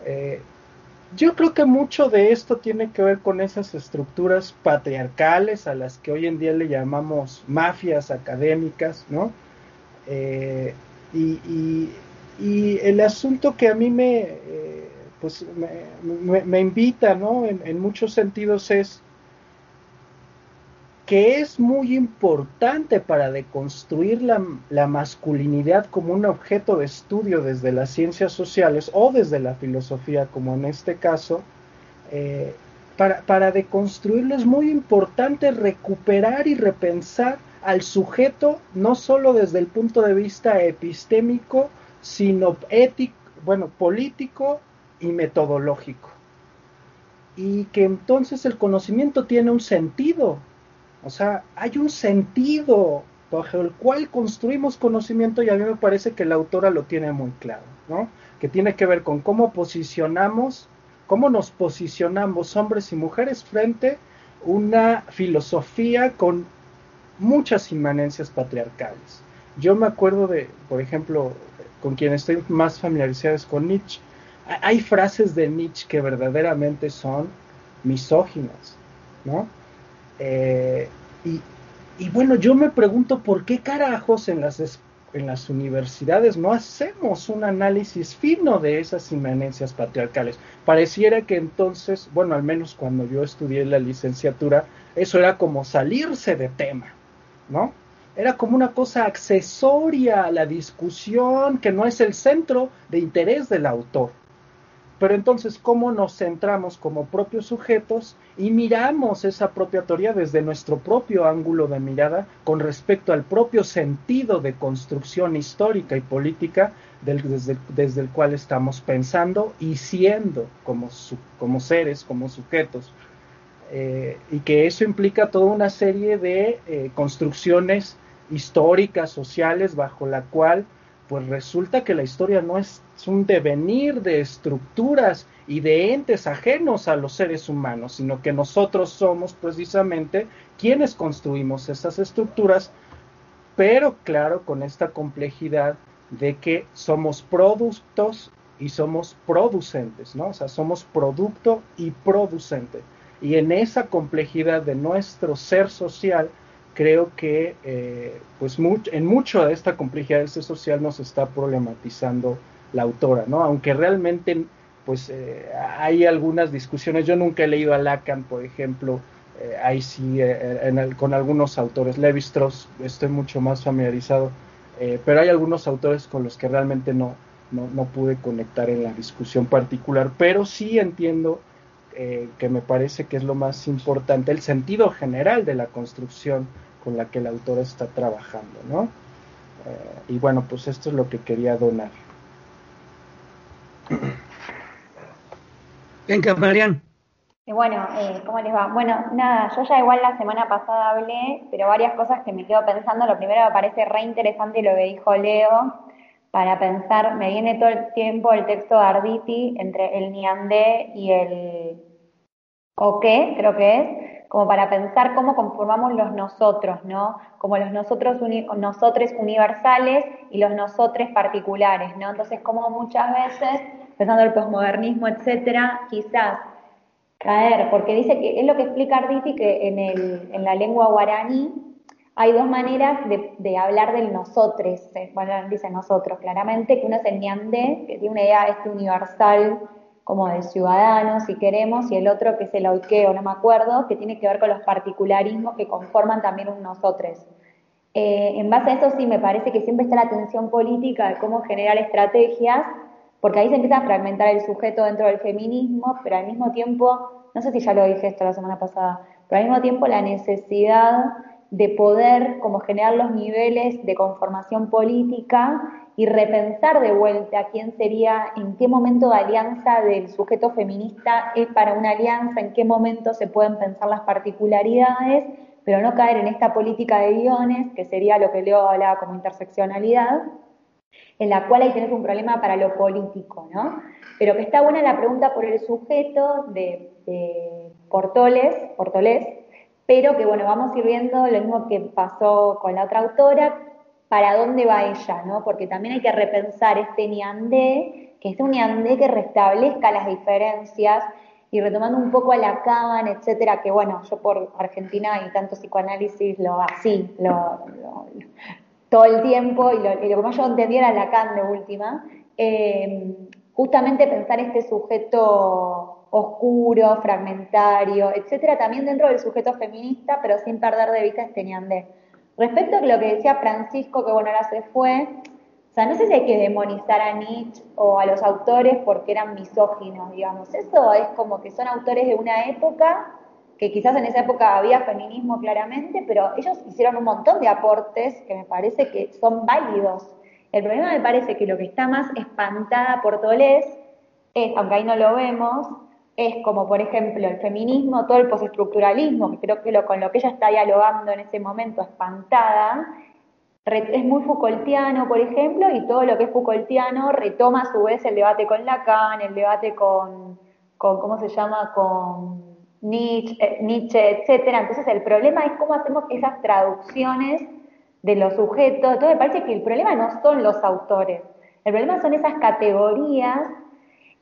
Eh, yo creo que mucho de esto tiene que ver con esas estructuras patriarcales a las que hoy en día le llamamos mafias académicas, ¿no? Eh, y, el asunto que a mí me, eh, pues me, invita, ¿no? en muchos sentidos es que es muy importante para deconstruir la, masculinidad como un objeto de estudio desde las ciencias sociales o desde la filosofía, como en este caso, eh, para, para deconstruirlo es muy importante recuperar y repensar al sujeto no solo desde el punto de vista epistémico, sino ético, bueno, político y metodológico. Y que entonces el conocimiento tiene un sentido, o sea, hay un sentido bajo el cual construimos conocimiento y a mí me parece que la autora lo tiene muy claro, ¿no? Que tiene que ver con cómo posicionamos, cómo nos posicionamos hombres y mujeres frente a una filosofía con muchas inmanencias patriarcales. Yo me acuerdo de, por ejemplo, con quien estoy más familiarizado es con Nietzsche. Hay frases de Nietzsche que verdaderamente son misóginas, ¿no? Eh, y, bueno, yo me pregunto por qué carajos en las, en las universidades no hacemos un análisis fino de esas inmanencias patriarcales. Pareciera que entonces, bueno, al menos cuando yo estudié la licenciatura, eso era como salirse de tema, ¿no? Era como una cosa accesoria a la discusión que no es el centro de interés del autor. Pero entonces, ¿cómo nos centramos como propios sujetos y miramos esa propia teoría desde nuestro propio ángulo de mirada con respecto al propio sentido de construcción histórica y política desde, el cual estamos pensando y siendo como, seres, como sujetos? Eh, y que eso implica toda una serie de eh, construcciones históricas, sociales, bajo la cual pues resulta que la historia no es, un devenir de estructuras y de entes ajenos a los seres humanos, sino que nosotros somos precisamente quienes construimos esas estructuras, pero claro, con esta complejidad de que somos productos y somos producentes, ¿no? O sea, somos producto y producente. Y en esa complejidad de nuestro ser social, creo que eh, pues en mucho de esta complejidad social nos está problematizando la autora, ¿no? Aunque realmente pues eh, hay algunas discusiones, yo nunca he leído a Lacan, por ejemplo, eh, ahí sí, con algunos autores, Levi Strauss estoy mucho más familiarizado, pero hay algunos autores con los que realmente no, no, no pude conectar en la discusión particular, pero sí entiendo eh, que me parece que es lo más importante, el sentido general de la construcción con la que el autor está trabajando, ¿no? Eh, y bueno, pues esto es lo que quería donar. Venga, Marian. bueno, eh, ¿cómo les va? Bueno, nada, yo ya igual la semana pasada hablé, pero varias cosas que me quedo pensando. Lo primero me parece re interesante lo que dijo Leo, para pensar, me viene todo el tiempo el texto de Arditi entre el Niandé y el Oque, creo que es, como para pensar cómo conformamos los nosotros, ¿no? Como los nosotros, nosotros universales y los nosotros particulares, ¿no? Entonces, como muchas veces, pensando el posmodernismo, etcétera, quizás caer, porque dice que es lo que explica Arditi que en, el, en la lengua guaraní hay dos maneras de, hablar del nosotros, eh, bueno, dice nosotros claramente, que uno es el ñandé, que tiene una idea este universal como de ciudadano, si queremos, y el otro que es el oikeo, no me acuerdo, que tiene que ver con los particularismos que conforman también un nosotros. Eh, en base a eso sí me parece que siempre está la tensión política de cómo generar estrategias, porque ahí se empieza a fragmentar el sujeto dentro del feminismo, pero al mismo tiempo, no sé si ya lo dije esto la semana pasada, pero al mismo tiempo la necesidad de poder como generar los niveles de conformación política y repensar de vuelta quién sería, en qué momento de alianza del sujeto feminista es para una alianza, en qué momento se pueden pensar las particularidades, pero no caer en esta política de guiones, que sería lo que Leo hablaba como interseccionalidad, en la cual hay tenés un problema para lo político, ¿no? Pero que está buena la pregunta por el sujeto de, de Portoles, pero que bueno, vamos a ir viendo lo mismo que pasó con la otra autora, para dónde va ella, ¿no? Porque también hay que repensar este ñandé, que es un ñandé que restablezca las diferencias y retomando un poco a Lacan, etcétera, que bueno, yo por Argentina y tanto psicoanálisis lo así, lo, todo el tiempo, y lo, y que más yo entendía era Lacan de última, eh, justamente pensar este sujeto oscuro, fragmentario, etcétera, también dentro del sujeto feminista, pero sin perder de vista este ñandé. Respecto a lo que decía Francisco, que bueno, ahora se fue, o sea, no sé si hay que demonizar a Nietzsche o a los autores porque eran misóginos, digamos. Eso es como que son autores de una época, que quizás en esa época había feminismo claramente, pero ellos hicieron un montón de aportes que me parece que son válidos. El problema me parece que lo que está más espantada por Tolés es, aunque ahí no lo vemos, es como, por ejemplo, el feminismo, todo el postestructuralismo, que creo que lo, con lo que ella está dialogando en ese momento, espantada, es muy Foucaultiano, por ejemplo, y todo lo que es Foucaultiano retoma a su vez el debate con Lacan, el debate con, con ¿cómo se llama?, con Nietzsche, eh, Nietzsche, etcétera. Entonces el problema es cómo hacemos esas traducciones de los sujetos. Entonces me parece que el problema no son los autores, el problema son esas categorías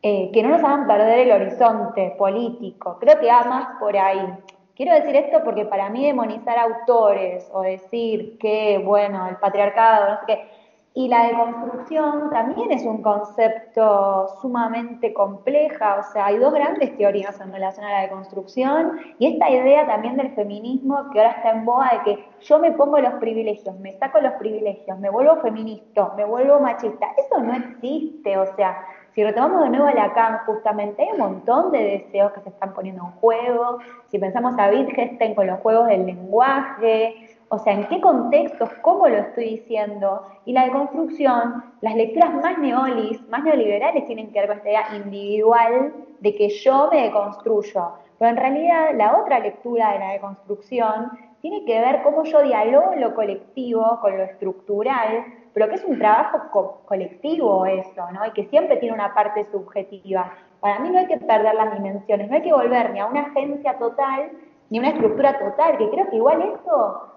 eh, que no nos hagan perder el horizonte político. Creo que va más por ahí. Quiero decir esto porque para mí demonizar autores o decir que, bueno, el patriarcado, no sé qué, y la deconstrucción también es un concepto sumamente compleja, o sea, hay dos grandes teorías en relación a la deconstrucción y esta idea también del feminismo que ahora está en boga de que yo me pongo los privilegios, me saco los privilegios, me vuelvo feminista, me vuelvo machista, eso no existe, o sea, Si retomamos de nuevo a Lacan, justamente hay un montón de deseos que se están poniendo en juego. Si pensamos a Wittgenstein con los juegos del lenguaje, o sea, en qué contextos, cómo lo estoy diciendo. Y la deconstrucción, las lecturas más neolis, más neoliberales tienen que ver con esta idea individual de que yo me deconstruyo. Pero en realidad la otra lectura de la deconstrucción tiene que ver cómo yo dialogo lo colectivo con lo estructural, pero que es un trabajo colectivo eso, ¿no? Y que siempre tiene una parte subjetiva. Para mí no hay que perder las dimensiones, no hay que volver ni a una agencia total ni a una estructura total, que creo que igual esto,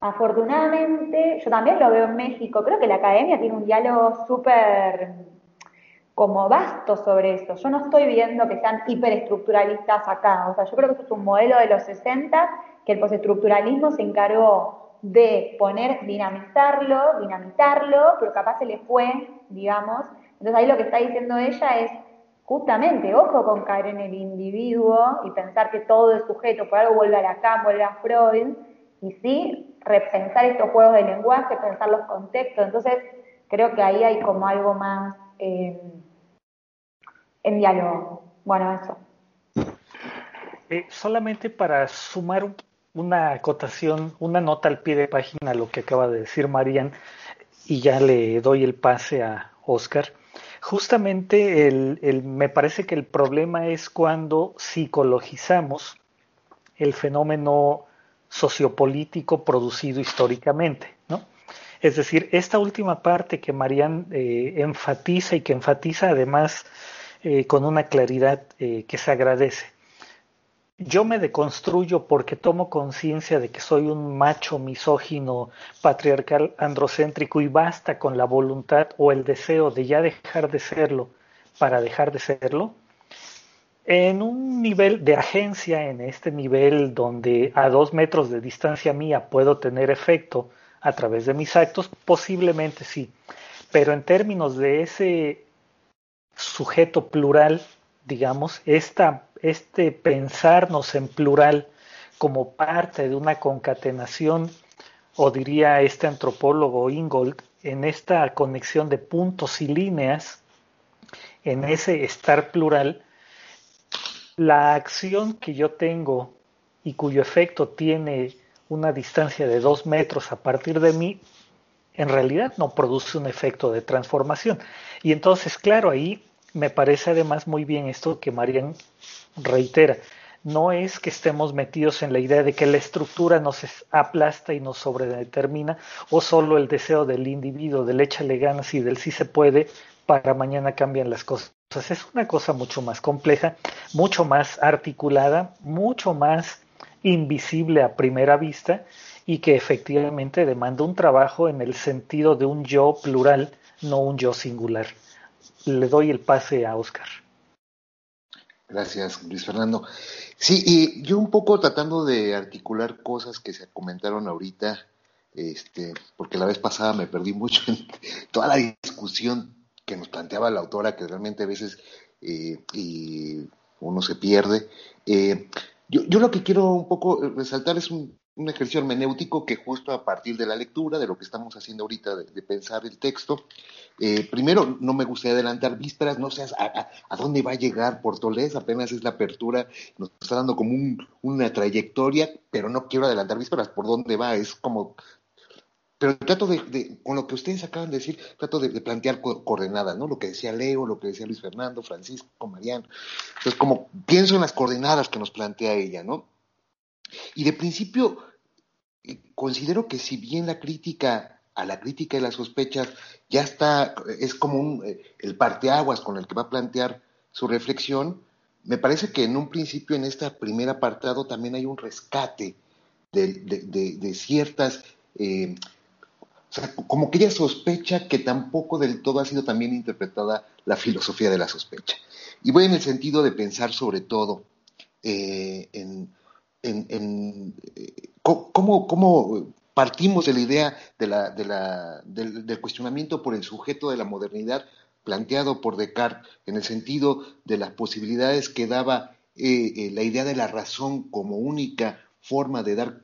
afortunadamente, yo también lo veo en México, creo que la academia tiene un diálogo súper como vasto sobre eso. Yo no estoy viendo que sean hiperestructuralistas acá, o sea, yo creo que eso es un modelo de los 60 que el postestructuralismo se encargó de poner, dinamizarlo, dinamitarlo, pero capaz se le fue, digamos. Entonces ahí lo que está diciendo ella es justamente, ojo con caer en el individuo y pensar que todo es sujeto, por algo vuelve a Lacan, vuelve a Freud, y sí repensar estos juegos de lenguaje, pensar los contextos. Entonces creo que ahí hay como algo más eh, en diálogo. Bueno, eso. Eh, solamente para sumar un una acotación, una nota al pie de página lo que acaba de decir Marian y ya le doy el pase a Oscar. Justamente el, me parece que el problema es cuando psicologizamos el fenómeno sociopolítico producido históricamente, ¿no? Es decir, esta última parte que Marian eh, enfatiza y que enfatiza además eh, con una claridad eh, que se agradece yo me deconstruyo porque tomo conciencia de que soy un macho misógino, patriarcal, androcéntrico y basta con la voluntad o el deseo de ya dejar de serlo para dejar de serlo, en un nivel de agencia, en este nivel donde a dos metros de distancia mía puedo tener efecto a través de mis actos, posiblemente sí, pero en términos de ese sujeto plural, digamos, esta este pensarnos en plural como parte de una concatenación, o diría este antropólogo Ingold, en esta conexión de puntos y líneas, en ese estar plural, la acción que yo tengo y cuyo efecto tiene una distancia de dos metros a partir de mí, en realidad no produce un efecto de transformación. Y entonces, claro, ahí me parece además muy bien esto que Marian reitera, no es que estemos metidos en la idea de que la estructura nos aplasta y nos sobredetermina, o solo el deseo del individuo, del échale ganas y del sí se puede, para mañana cambian las cosas. Es una cosa mucho más compleja, mucho más articulada, mucho más invisible a primera vista y que efectivamente demanda un trabajo en el sentido de un yo plural, no un yo singular. Le doy el pase a Oscar. Gracias, Luis Fernando. Sí, y yo un poco tratando de articular cosas que se comentaron ahorita, este, porque la vez pasada me perdí mucho en toda la discusión que nos planteaba la autora, que realmente a veces eh, uno se pierde. Eh, yo, yo, lo que quiero un poco resaltar es un, un ejercicio hermenéutico que justo a partir de la lectura, de lo que estamos haciendo ahorita, de, pensar el texto, eh, primero no me gustaría adelantar vísperas, no sé a, dónde va a llegar Portolés, apenas es la apertura, nos está dando como una trayectoria, pero no quiero adelantar vísperas por dónde va, es como... Pero trato de, con lo que ustedes acaban de decir, trato de, plantear coordenadas, ¿no? Lo que decía Leo, lo que decía Luis Fernando, Francisco, Mariano. Entonces, como pienso en las coordenadas que nos plantea ella, ¿no? Y de principio, eh, considero que si bien la crítica a la crítica y las sospechas ya está, es como un, eh, el parteaguas con el que va a plantear su reflexión, me parece que en un principio, en este primer apartado, también hay un rescate de, ciertas, eh, o sea, como que ella sospecha que tampoco del todo ha sido también interpretada la filosofía de la sospecha. Y voy en el sentido de pensar sobre todo en en, cómo, partimos de la idea de la, del, cuestionamiento por el sujeto de la modernidad planteado por Descartes en el sentido de las posibilidades que daba eh, eh, la idea de la razón como única forma de dar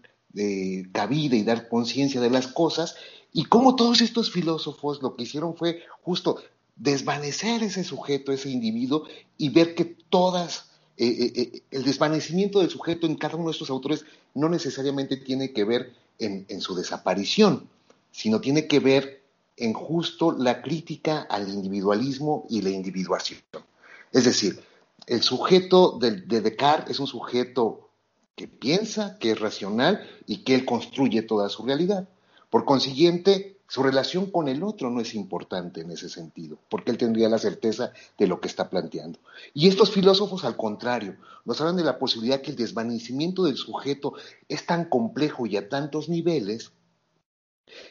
cabida y dar conciencia de las cosas, y cómo todos estos filósofos lo que hicieron fue justo desvanecer ese sujeto, ese individuo, y ver que todas, eh, eh, eh, el desvanecimiento del sujeto en cada uno de estos autores no necesariamente tiene que ver en, su desaparición, sino tiene que ver en justo la crítica al individualismo y la individuación. Es decir, el sujeto de, de Descartes es un sujeto que piensa, que es racional y que él construye toda su realidad. Por consiguiente, su relación con el otro no es importante en ese sentido, porque él tendría la certeza de lo que está planteando. Y estos filósofos, al contrario, nos hablan de la posibilidad que el desvanecimiento del sujeto es tan complejo y a tantos niveles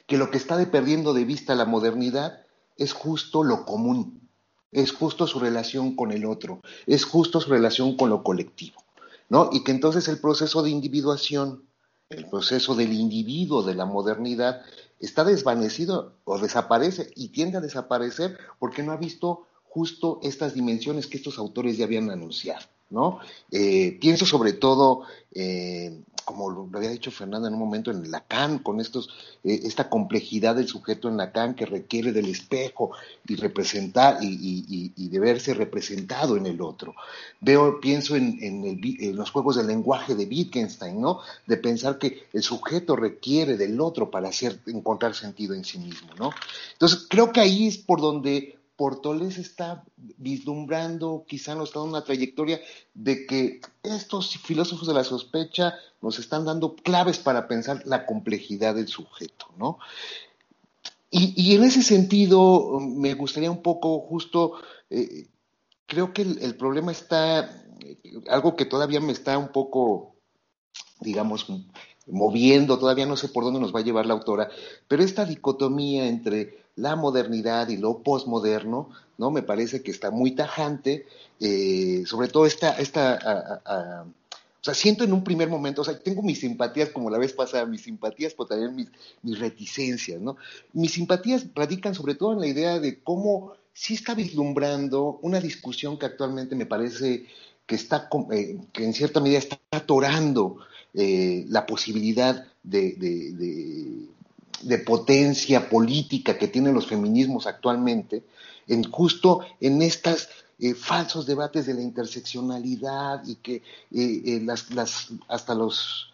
que lo que está perdiendo de vista la modernidad es justo lo común, es justo su relación con el otro, es justo su relación con lo colectivo, ¿no? Y que entonces el proceso de individuación, el proceso del individuo de la modernidad está desvanecido o desaparece y tiende a desaparecer porque no ha visto justo estas dimensiones que estos autores ya habían anunciado, ¿no? Eh, pienso sobre todo eh, como lo había dicho Fernanda en un momento, en Lacan, con estos, eh, esta complejidad del sujeto en Lacan que requiere del espejo y representar y, de verse representado en el otro. Veo, pienso en, en, los juegos del lenguaje de Wittgenstein, ¿no? De pensar que el sujeto requiere del otro para hacer, encontrar sentido en sí mismo, ¿no? Entonces, creo que ahí es por donde Portoles está vislumbrando, quizá nos está dando una trayectoria de que estos filósofos de la sospecha nos están dando claves para pensar la complejidad del sujeto, ¿no? Y, en ese sentido, me gustaría un poco justo, eh, creo que el, problema está, algo que todavía me está un poco, digamos, moviendo, todavía no sé por dónde nos va a llevar la autora, pero esta dicotomía entre la modernidad y lo posmoderno, ¿no? Me parece que está muy tajante, eh, sobre todo esta, esta o sea, siento en un primer momento, o sea, tengo mis simpatías como la vez pasada, mis simpatías, pero también mis, mis reticencias, ¿no? Mis simpatías radican sobre todo en la idea de cómo sí está vislumbrando una discusión que actualmente me parece que está, eh, que en cierta medida está atorando eh, la posibilidad de, de potencia política que tienen los feminismos actualmente, en justo en estos eh, falsos debates de la interseccionalidad y que eh, eh, las, las, hasta los,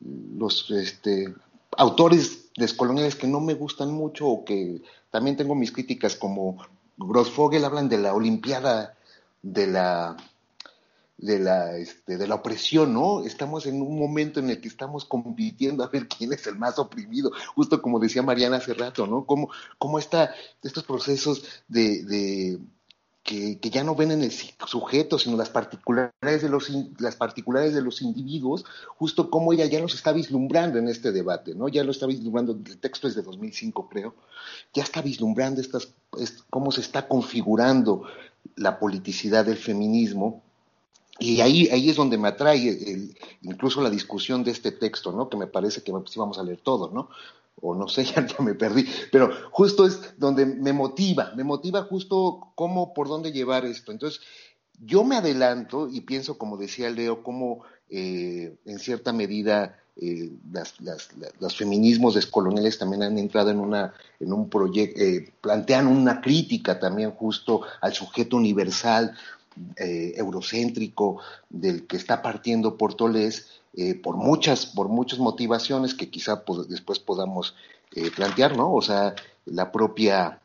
los este, autores descoloniales que no me gustan mucho o que también tengo mis críticas como Grossfogel hablan de la Olimpiada de la de la, este, de la opresión, ¿no? Estamos en un momento en el que estamos compitiendo a ver quién es el más oprimido, justo como decía Mariana hace rato, ¿no? Cómo, cómo está estos procesos de, de que, que, ya no ven en el sujeto, sino las particularidades de los, las particularidades de los individuos, justo como ella ya los está vislumbrando en este debate, ¿no? Ya lo está vislumbrando, el texto es de 2005, creo, ya está vislumbrando estas, cómo se está configurando la politicidad del feminismo y ahí, ahí es donde me atrae incluso la discusión de este texto, ¿no? Que me parece que sí vamos a leer todo, ¿no? O no sé, (laughs) ya, me perdí. Pero justo es donde me motiva, me motiva justo cómo, por dónde llevar esto. Entonces, yo me adelanto y pienso, como decía Leo, cómo eh, en cierta medida eh, los feminismos descoloniales también han entrado en, una, en un proyecto, eh, plantean una crítica también justo al sujeto universal, eh, eurocéntrico del que está partiendo Portolés eh, por muchas por muchas motivaciones que quizá después podamos eh, plantear, ¿no? O sea, la propia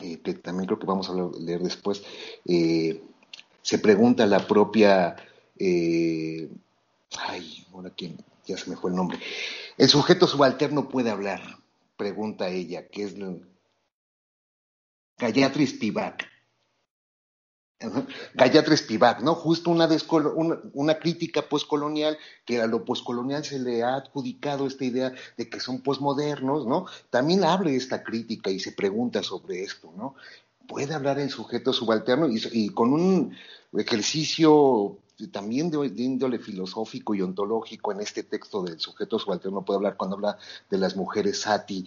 que también creo que vamos a leer después se pregunta la propia ay, ahora quién ya se me fue el nombre. El sujeto subalterno puede hablar, pregunta ella, que es Gayatri Spivak Gayatri Spivak, ¿no? Justo una, crítica poscolonial, que a lo poscolonial se le ha adjudicado esta idea de que son posmodernos, ¿no? También abre esta crítica y se pregunta sobre esto, ¿no? Puede hablar el sujeto subalterno y, con un ejercicio también de, índole filosófico y ontológico en este texto del sujeto subalterno puede hablar cuando habla de las mujeres sati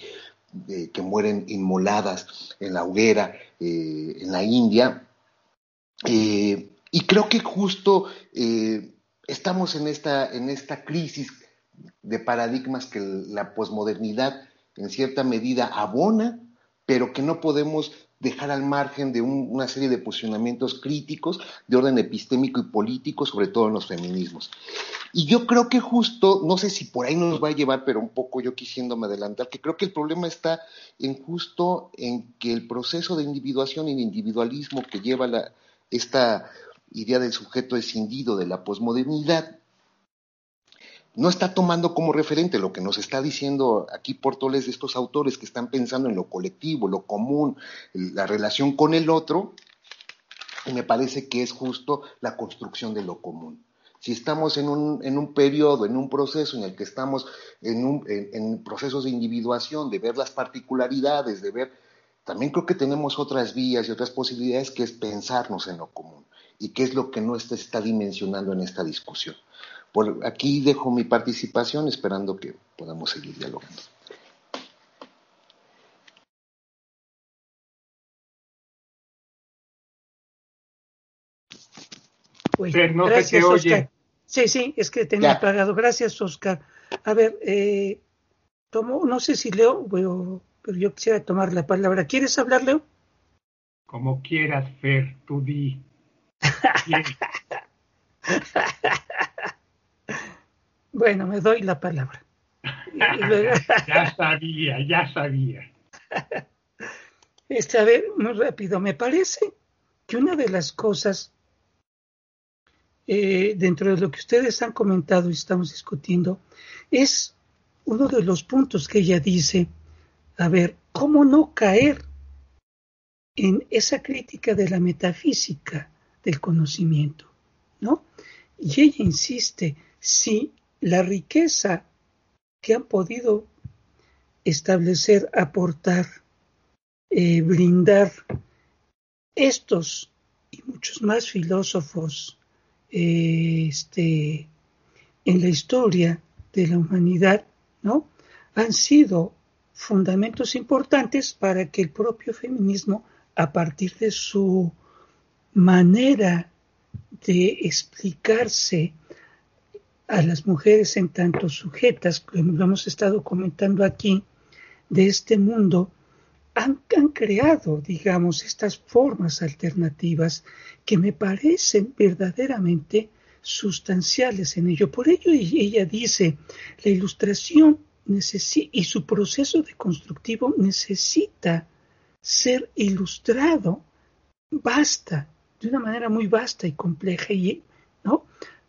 que mueren inmoladas en la hoguera eh, en la India eh, y creo que justo eh, estamos en esta, en esta crisis de paradigmas que la posmodernidad en cierta medida abona, pero que no podemos dejar al margen de una serie de posicionamientos críticos de orden epistémico y político, sobre todo en los feminismos. Y yo creo que justo, no sé si por ahí nos va a llevar, pero un poco yo quisiéndome adelantar, que creo que el problema está en justo en que el proceso de individuación y de individualismo que lleva la, esta idea del sujeto escindido de la posmodernidad no está tomando como referente lo que nos está diciendo aquí Portoles de estos autores que están pensando en lo colectivo, lo común, la relación con el otro, y me parece que es justo la construcción de lo común. Si estamos en un, en un periodo, en un proceso en el que estamos en, un, en procesos de individuación, de ver las particularidades, de ver, también creo que tenemos otras vías y otras posibilidades que es pensarnos en lo común y qué es lo que no se está dimensionando en esta discusión. Por aquí dejo mi participación esperando que podamos seguir dialogando. gracias, Oscar. Sí, sí, es que tenía apagado. Gracias, Oscar. A ver, eh, tomo, no sé si leo, pero, pero yo quisiera tomar la palabra. ¿Quieres hablar, Leo? Como quieras, Fer, tú di. (laughs) Bueno, me doy la palabra. (laughs) ya sabía, ya sabía. Este, a ver, muy rápido, me parece que una de las cosas eh, dentro de lo que ustedes han comentado y estamos discutiendo es uno de los puntos que ella dice, a ver, ¿cómo no caer en esa crítica de la metafísica del conocimiento? ¿No? Y ella insiste, si la riqueza que han podido establecer, aportar, eh, brindar estos y muchos más filósofos eh, este, en la historia de la humanidad, ¿no? Han sido fundamentos importantes para que el propio feminismo, a partir de su manera de explicarse a las mujeres en tanto sujetas, como hemos estado comentando aquí, de este mundo, han, han, creado, digamos, estas formas alternativas que me parecen verdaderamente sustanciales en ello. Por ello ella dice, la ilustración y su proceso de constructivo necesita ser ilustrado, basta, de una manera muy vasta y compleja, y, ¿no?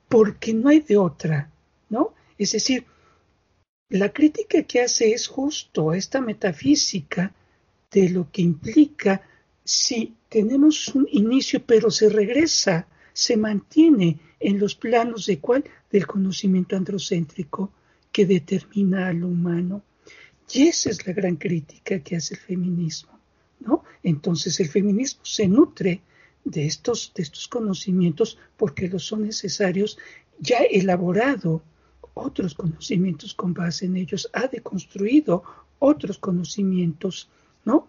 porque no hay de otra, ¿no? Es decir, la crítica que hace es justo esta metafísica de lo que implica si tenemos un inicio pero se regresa, se mantiene en los planos de cuál? Del conocimiento androcéntrico que determina a lo humano. Y esa es la gran crítica que hace el feminismo, ¿no? Entonces el feminismo se nutre de estos, de estos conocimientos porque los son necesarios, ya elaborado otros conocimientos con base en ellos, ha deconstruido otros conocimientos, ¿no?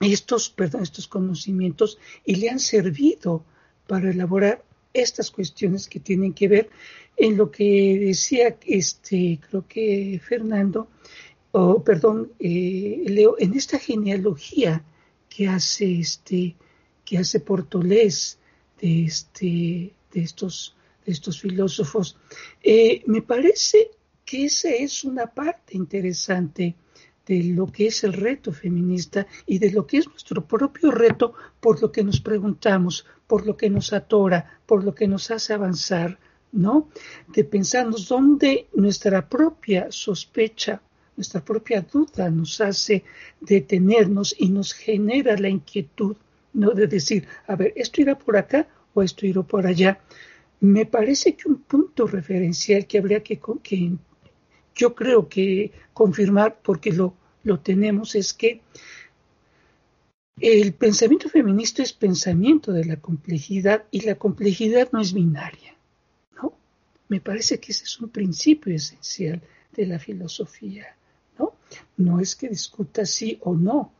Estos, perdón, estos conocimientos y le han servido para elaborar estas cuestiones que tienen que ver en lo que decía este creo que Fernando o perdón eh, Leo en esta genealogía que hace este que hace Portolés de, este, de, estos, de estos filósofos. Eh, me parece que esa es una parte interesante de lo que es el reto feminista y de lo que es nuestro propio reto por lo que nos preguntamos, por lo que nos atora, por lo que nos hace avanzar, ¿no? De pensarnos dónde nuestra propia sospecha, nuestra propia duda nos hace detenernos y nos genera la inquietud no de decir, a ver, esto irá por acá o esto irá por allá. Me parece que un punto referencial que habría que, que yo creo que confirmar, porque lo, lo tenemos, es que el pensamiento feminista es pensamiento de la complejidad y la complejidad no es binaria. ¿no? Me parece que ese es un principio esencial de la filosofía. ¿no? no es que discuta sí o no,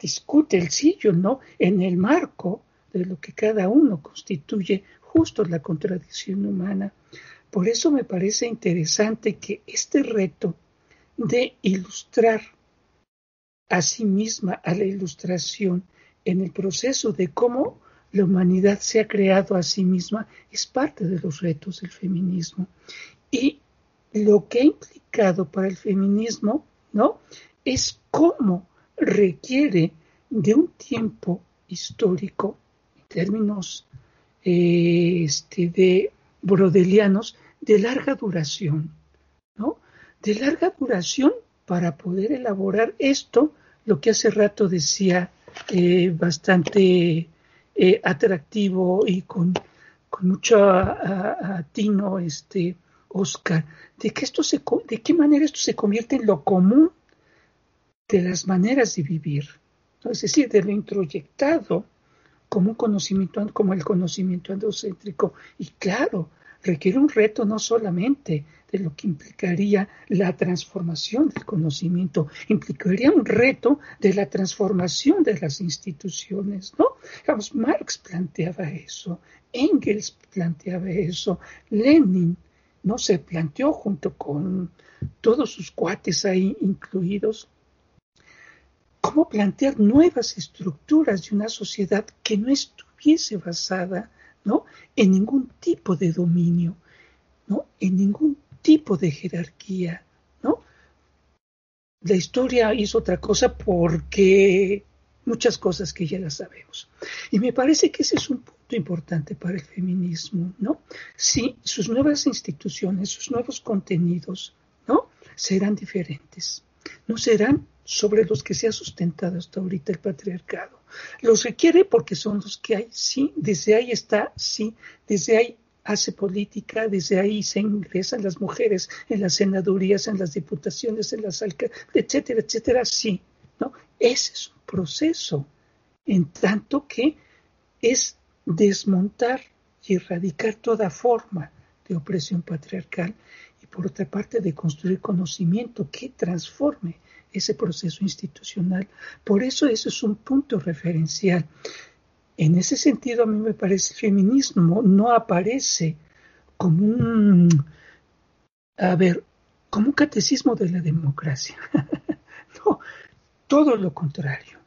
Discute el sí o no en el marco de lo que cada uno constituye justo la contradicción humana. Por eso me parece interesante que este reto de ilustrar a sí misma, a la ilustración, en el proceso de cómo la humanidad se ha creado a sí misma es parte de los retos del feminismo. Y lo que ha implicado para el feminismo, ¿no? Es cómo requiere de un tiempo histórico, en términos eh, este, de brodelianos, de larga duración, ¿no? De larga duración para poder elaborar esto, lo que hace rato decía eh, bastante eh, atractivo y con, con mucho atino, este, Oscar, de que esto se, de qué manera esto se convierte en lo común de las maneras de vivir, es decir, de lo introyectado como un conocimiento, como el conocimiento androcéntrico. Y claro, requiere un reto no solamente de lo que implicaría la transformación del conocimiento, implicaría un reto de la transformación de las instituciones, ¿no? Marx planteaba eso, Engels planteaba eso, Lenin no se planteó junto con todos sus cuates ahí incluidos cómo plantear nuevas estructuras de una sociedad que no estuviese basada ¿no? en ningún tipo de dominio, ¿no? en ningún tipo de jerarquía. ¿no? La historia hizo otra cosa porque muchas cosas que ya las sabemos. Y me parece que ese es un punto importante para el feminismo, ¿no? Sí, sus nuevas instituciones, sus nuevos contenidos, ¿no? Serán diferentes. No serán sobre los que se ha sustentado hasta ahorita el patriarcado. Los requiere porque son los que hay, sí, desde ahí está, sí, desde ahí hace política, desde ahí se ingresan las mujeres en las senadurías, en las diputaciones, en las alcaldías, etcétera, etcétera, sí, ¿no? Ese es un proceso, en tanto que es desmontar y erradicar toda forma de opresión patriarcal por otra parte de construir conocimiento que transforme ese proceso institucional. Por eso eso es un punto referencial. En ese sentido, a mí me parece el feminismo no aparece como un, a ver, como un catecismo de la democracia. (laughs) no, todo lo contrario.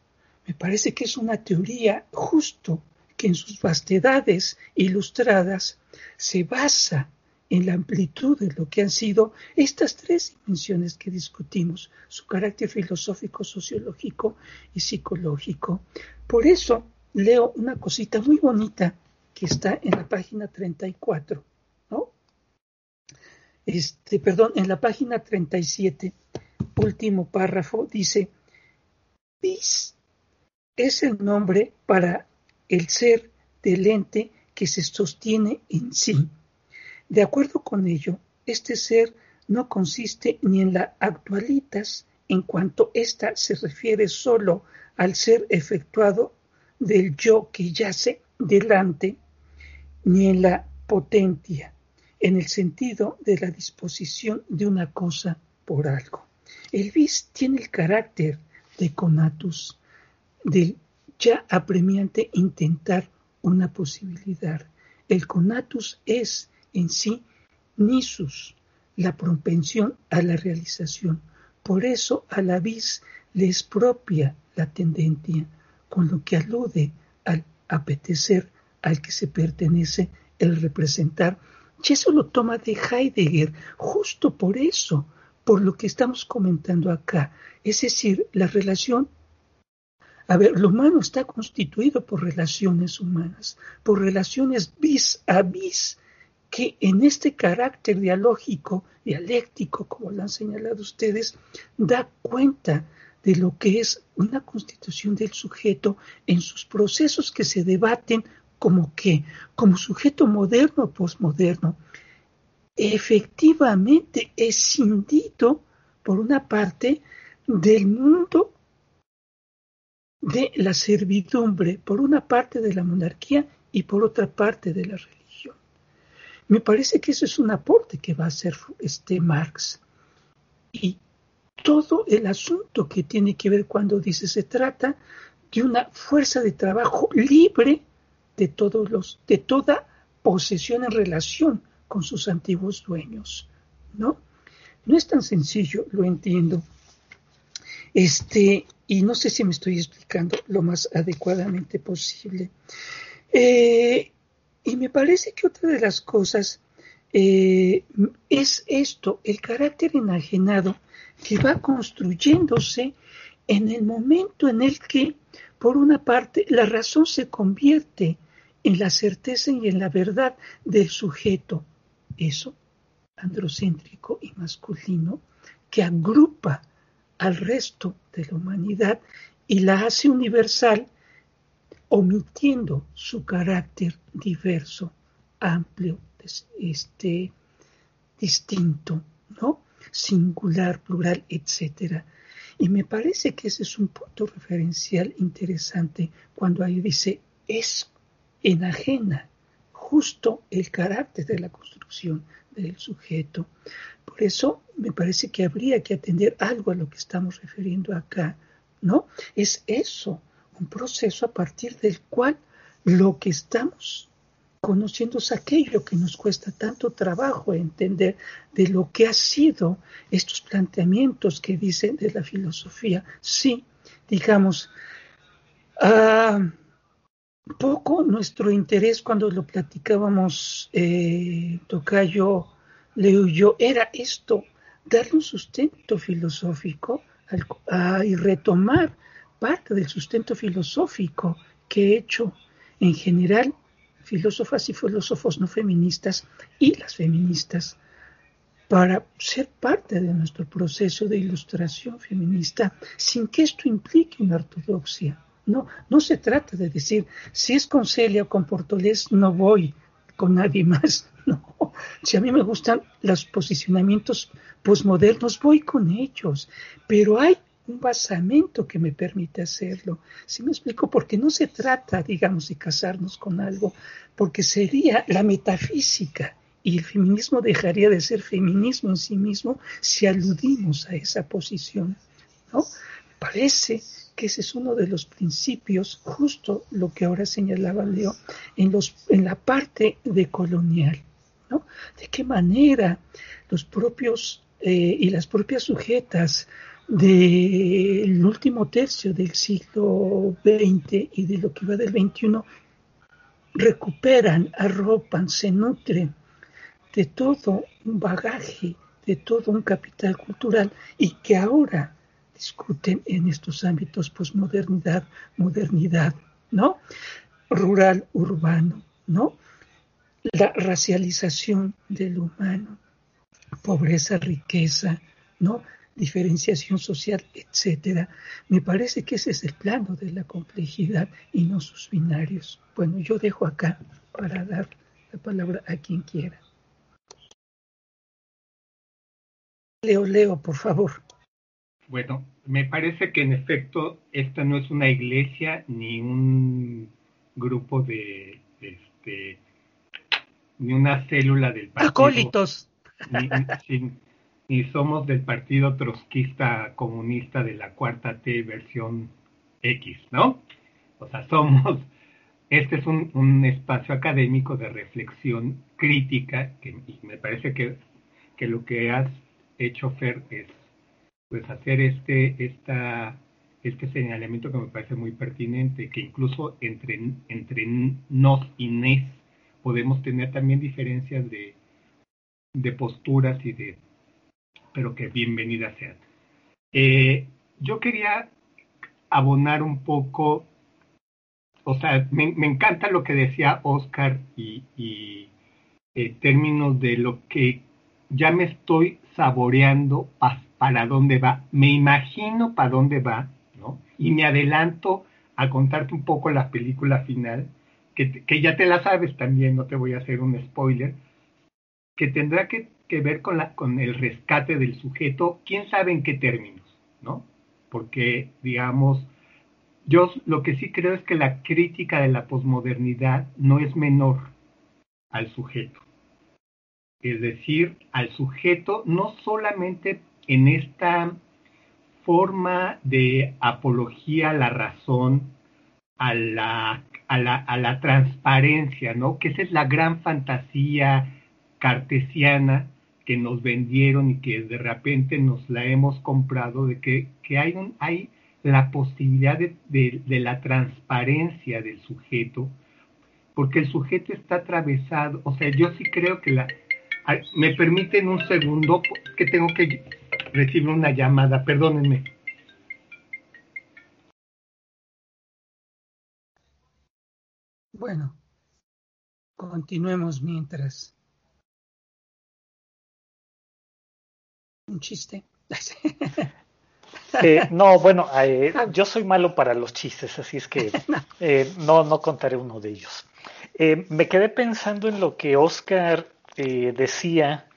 Me parece que es una teoría justo que en sus vastedades ilustradas se basa en la amplitud de lo que han sido estas tres dimensiones que discutimos, su carácter filosófico, sociológico y psicológico. Por eso leo una cosita muy bonita que está en la página 34, ¿no? Este, perdón, en la página 37, último párrafo, dice, bis es el nombre para el ser del ente que se sostiene en sí de acuerdo con ello, este ser no consiste ni en la actualitas, en cuanto ésta se refiere solo al ser efectuado del yo que yace delante, ni en la potentia, en el sentido de la disposición de una cosa por algo. El bis tiene el carácter de conatus, del ya apremiante intentar una posibilidad. El conatus es en sí nisus, la propensión a la realización. Por eso a la vis le es propia la tendencia, con lo que alude al apetecer al que se pertenece el representar. Y eso lo toma de Heidegger, justo por eso, por lo que estamos comentando acá. Es decir, la relación a ver, lo humano está constituido por relaciones humanas, por relaciones vis a vis, que en este carácter dialógico, dialéctico, como lo han señalado ustedes, da cuenta de lo que es una constitución del sujeto en sus procesos que se debaten como que, como sujeto moderno o posmoderno, efectivamente escindido, por una parte, del mundo de la servidumbre, por una parte de la monarquía y por otra parte de la religión. Me parece que ese es un aporte que va a hacer este Marx. Y todo el asunto que tiene que ver cuando dice se trata de una fuerza de trabajo libre de todos los, de toda posesión en relación con sus antiguos dueños, ¿no? No es tan sencillo, lo entiendo. Este, y no sé si me estoy explicando lo más adecuadamente posible. Eh, y me parece que otra de las cosas eh, es esto, el carácter enajenado que va construyéndose en el momento en el que, por una parte, la razón se convierte en la certeza y en la verdad del sujeto. Eso, androcéntrico y masculino, que agrupa al resto de la humanidad y la hace universal, omitiendo su carácter diverso, amplio, este, distinto, ¿no? Singular, plural, etcétera. Y me parece que ese es un punto referencial interesante cuando ahí dice es enajena justo el carácter de la construcción del sujeto. Por eso me parece que habría que atender algo a lo que estamos refiriendo acá, ¿no? Es eso, proceso a partir del cual lo que estamos conociendo es aquello que nos cuesta tanto trabajo entender de lo que ha sido estos planteamientos que dicen de la filosofía. Sí, digamos, poco nuestro interés cuando lo platicábamos, eh, Tocayo, Leo y yo, era esto, darle un sustento filosófico y retomar parte del sustento filosófico que he hecho en general filósofas y filósofos no feministas y las feministas para ser parte de nuestro proceso de ilustración feminista sin que esto implique una ortodoxia. No, no se trata de decir, si es con Celia o con Portolés, no voy con nadie más. (laughs) No, si a mí me gustan los posicionamientos posmodernos, voy con ellos. Pero hay un basamento que me permite hacerlo. Si me explico? Porque no se trata, digamos, de casarnos con algo, porque sería la metafísica y el feminismo dejaría de ser feminismo en sí mismo si aludimos a esa posición. ¿no? Parece que ese es uno de los principios, justo lo que ahora señalaba Leo, en, los, en la parte de colonial. ¿no? De qué manera los propios eh, y las propias sujetas del último tercio del siglo XX y de lo que va del XXI recuperan, arropan, se nutren de todo un bagaje, de todo un capital cultural y que ahora discuten en estos ámbitos posmodernidad, modernidad, ¿no? Rural, urbano, ¿no? La racialización del humano, pobreza, riqueza, ¿no? Diferenciación social, etcétera. Me parece que ese es el plano de la complejidad y no sus binarios. Bueno, yo dejo acá para dar la palabra a quien quiera. Leo, Leo, por favor. Bueno, me parece que en efecto esta no es una iglesia ni un grupo de, este, ni una célula del partido. Acólitos. Ni, ni somos del Partido Trotskista Comunista de la Cuarta T versión X, ¿no? O sea, somos, este es un, espacio académico de reflexión crítica, que me parece que, que lo que has hecho, Fer, es pues hacer este, esta, este señalamiento que me parece muy pertinente, que incluso entre, entre nos y nes podemos tener también diferencias de, de posturas y de pero que bienvenida sean. Eh, yo quería abonar un poco, o sea, me, encanta lo que decía Oscar y, en términos de lo que ya me estoy saboreando para dónde va, me imagino para dónde va, ¿no? Y me adelanto a contarte un poco la película final, que, que ya te la sabes también, no te voy a hacer un spoiler, que tendrá que que ver con, la, con el rescate del sujeto, quién sabe en qué términos, ¿no? Porque, digamos, yo lo que sí creo es que la crítica de la posmodernidad no es menor al sujeto. Es decir, al sujeto no solamente en esta forma de apología a la razón, a la, a la, a la transparencia, ¿no? Que esa es la gran fantasía cartesiana que nos vendieron y que de repente nos la hemos comprado, de que, que hay, un, hay la posibilidad de, la transparencia del sujeto, porque el sujeto está atravesado, o sea, yo sí creo que la... Me permiten un segundo, que tengo que recibir una llamada, perdónenme. Bueno, continuemos mientras. Un chiste. Eh, no, bueno, eh, (laughs) yo soy malo para los chistes, así es que (laughs) eh, no, no contaré uno de ellos. me quedé pensando en lo que Oscar decía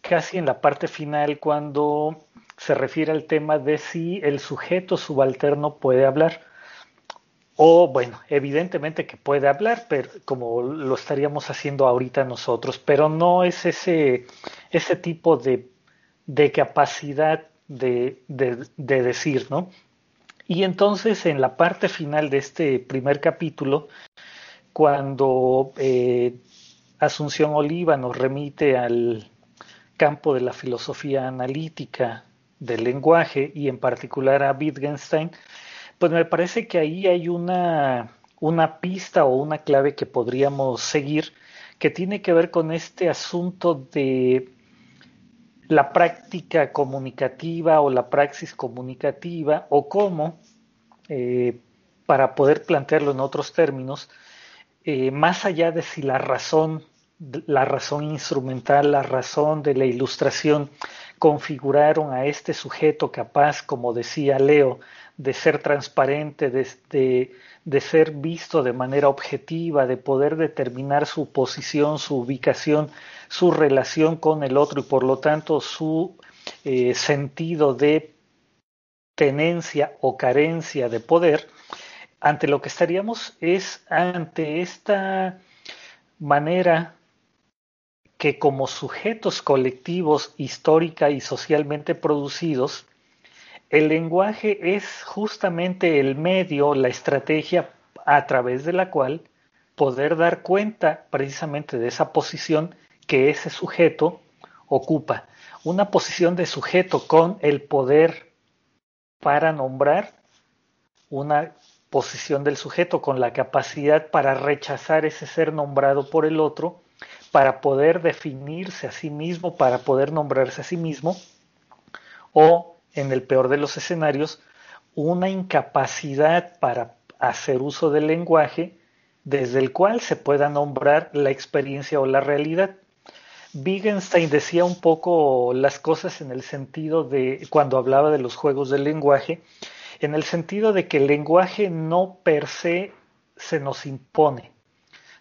casi en la parte final cuando se refiere al tema de si el sujeto subalterno puede hablar. O bueno, evidentemente que puede hablar, pero como lo estaríamos haciendo ahorita nosotros, pero no es ese, ese tipo de, de capacidad de, decir, ¿no? Y entonces en la parte final de este primer capítulo, cuando eh, Asunción Oliva nos remite al campo de la filosofía analítica del lenguaje y en particular a Wittgenstein, pues me parece que ahí hay una, una pista o una clave que podríamos seguir que tiene que ver con este asunto de la práctica comunicativa o la praxis comunicativa o cómo, eh, para poder plantearlo en otros términos, eh, más allá de si la razón, la razón instrumental, la razón de la ilustración configuraron a este sujeto capaz, como decía Leo, de ser transparente, de, de, ser visto de manera objetiva, de poder determinar su posición, su ubicación, su relación con el otro y por lo tanto su eh, sentido de tenencia o carencia de poder, ante lo que estaríamos es ante esta manera que como sujetos colectivos histórica y socialmente producidos, el lenguaje es justamente el medio, la estrategia a través de la cual poder dar cuenta precisamente de esa posición que ese sujeto ocupa. Una posición de sujeto con el poder para nombrar, una posición del sujeto con la capacidad para rechazar ese ser nombrado por el otro, para poder definirse a sí mismo, para poder nombrarse a sí mismo, o en el peor de los escenarios, una incapacidad para hacer uso del lenguaje desde el cual se pueda nombrar la experiencia o la realidad. Wittgenstein decía un poco las cosas en el sentido de, cuando hablaba de los juegos del lenguaje, en el sentido de que el lenguaje no per se se nos impone,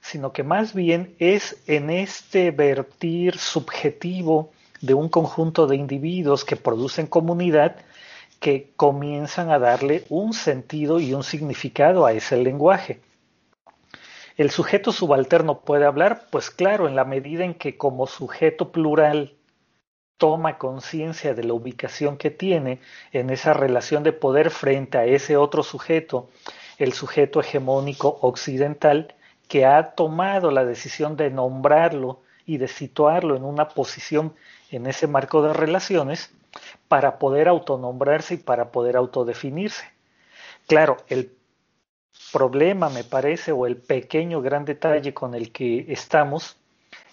sino que más bien es en este vertir subjetivo de un conjunto de individuos que producen comunidad que comienzan a darle un sentido y un significado a ese lenguaje. ¿El sujeto subalterno puede hablar? Pues claro, en la medida en que como sujeto plural toma conciencia de la ubicación que tiene en esa relación de poder frente a ese otro sujeto, el sujeto hegemónico occidental, que ha tomado la decisión de nombrarlo y de situarlo en una posición en ese marco de relaciones para poder autonombrarse y para poder autodefinirse. Claro, el problema, me parece, o el pequeño gran detalle con el que estamos,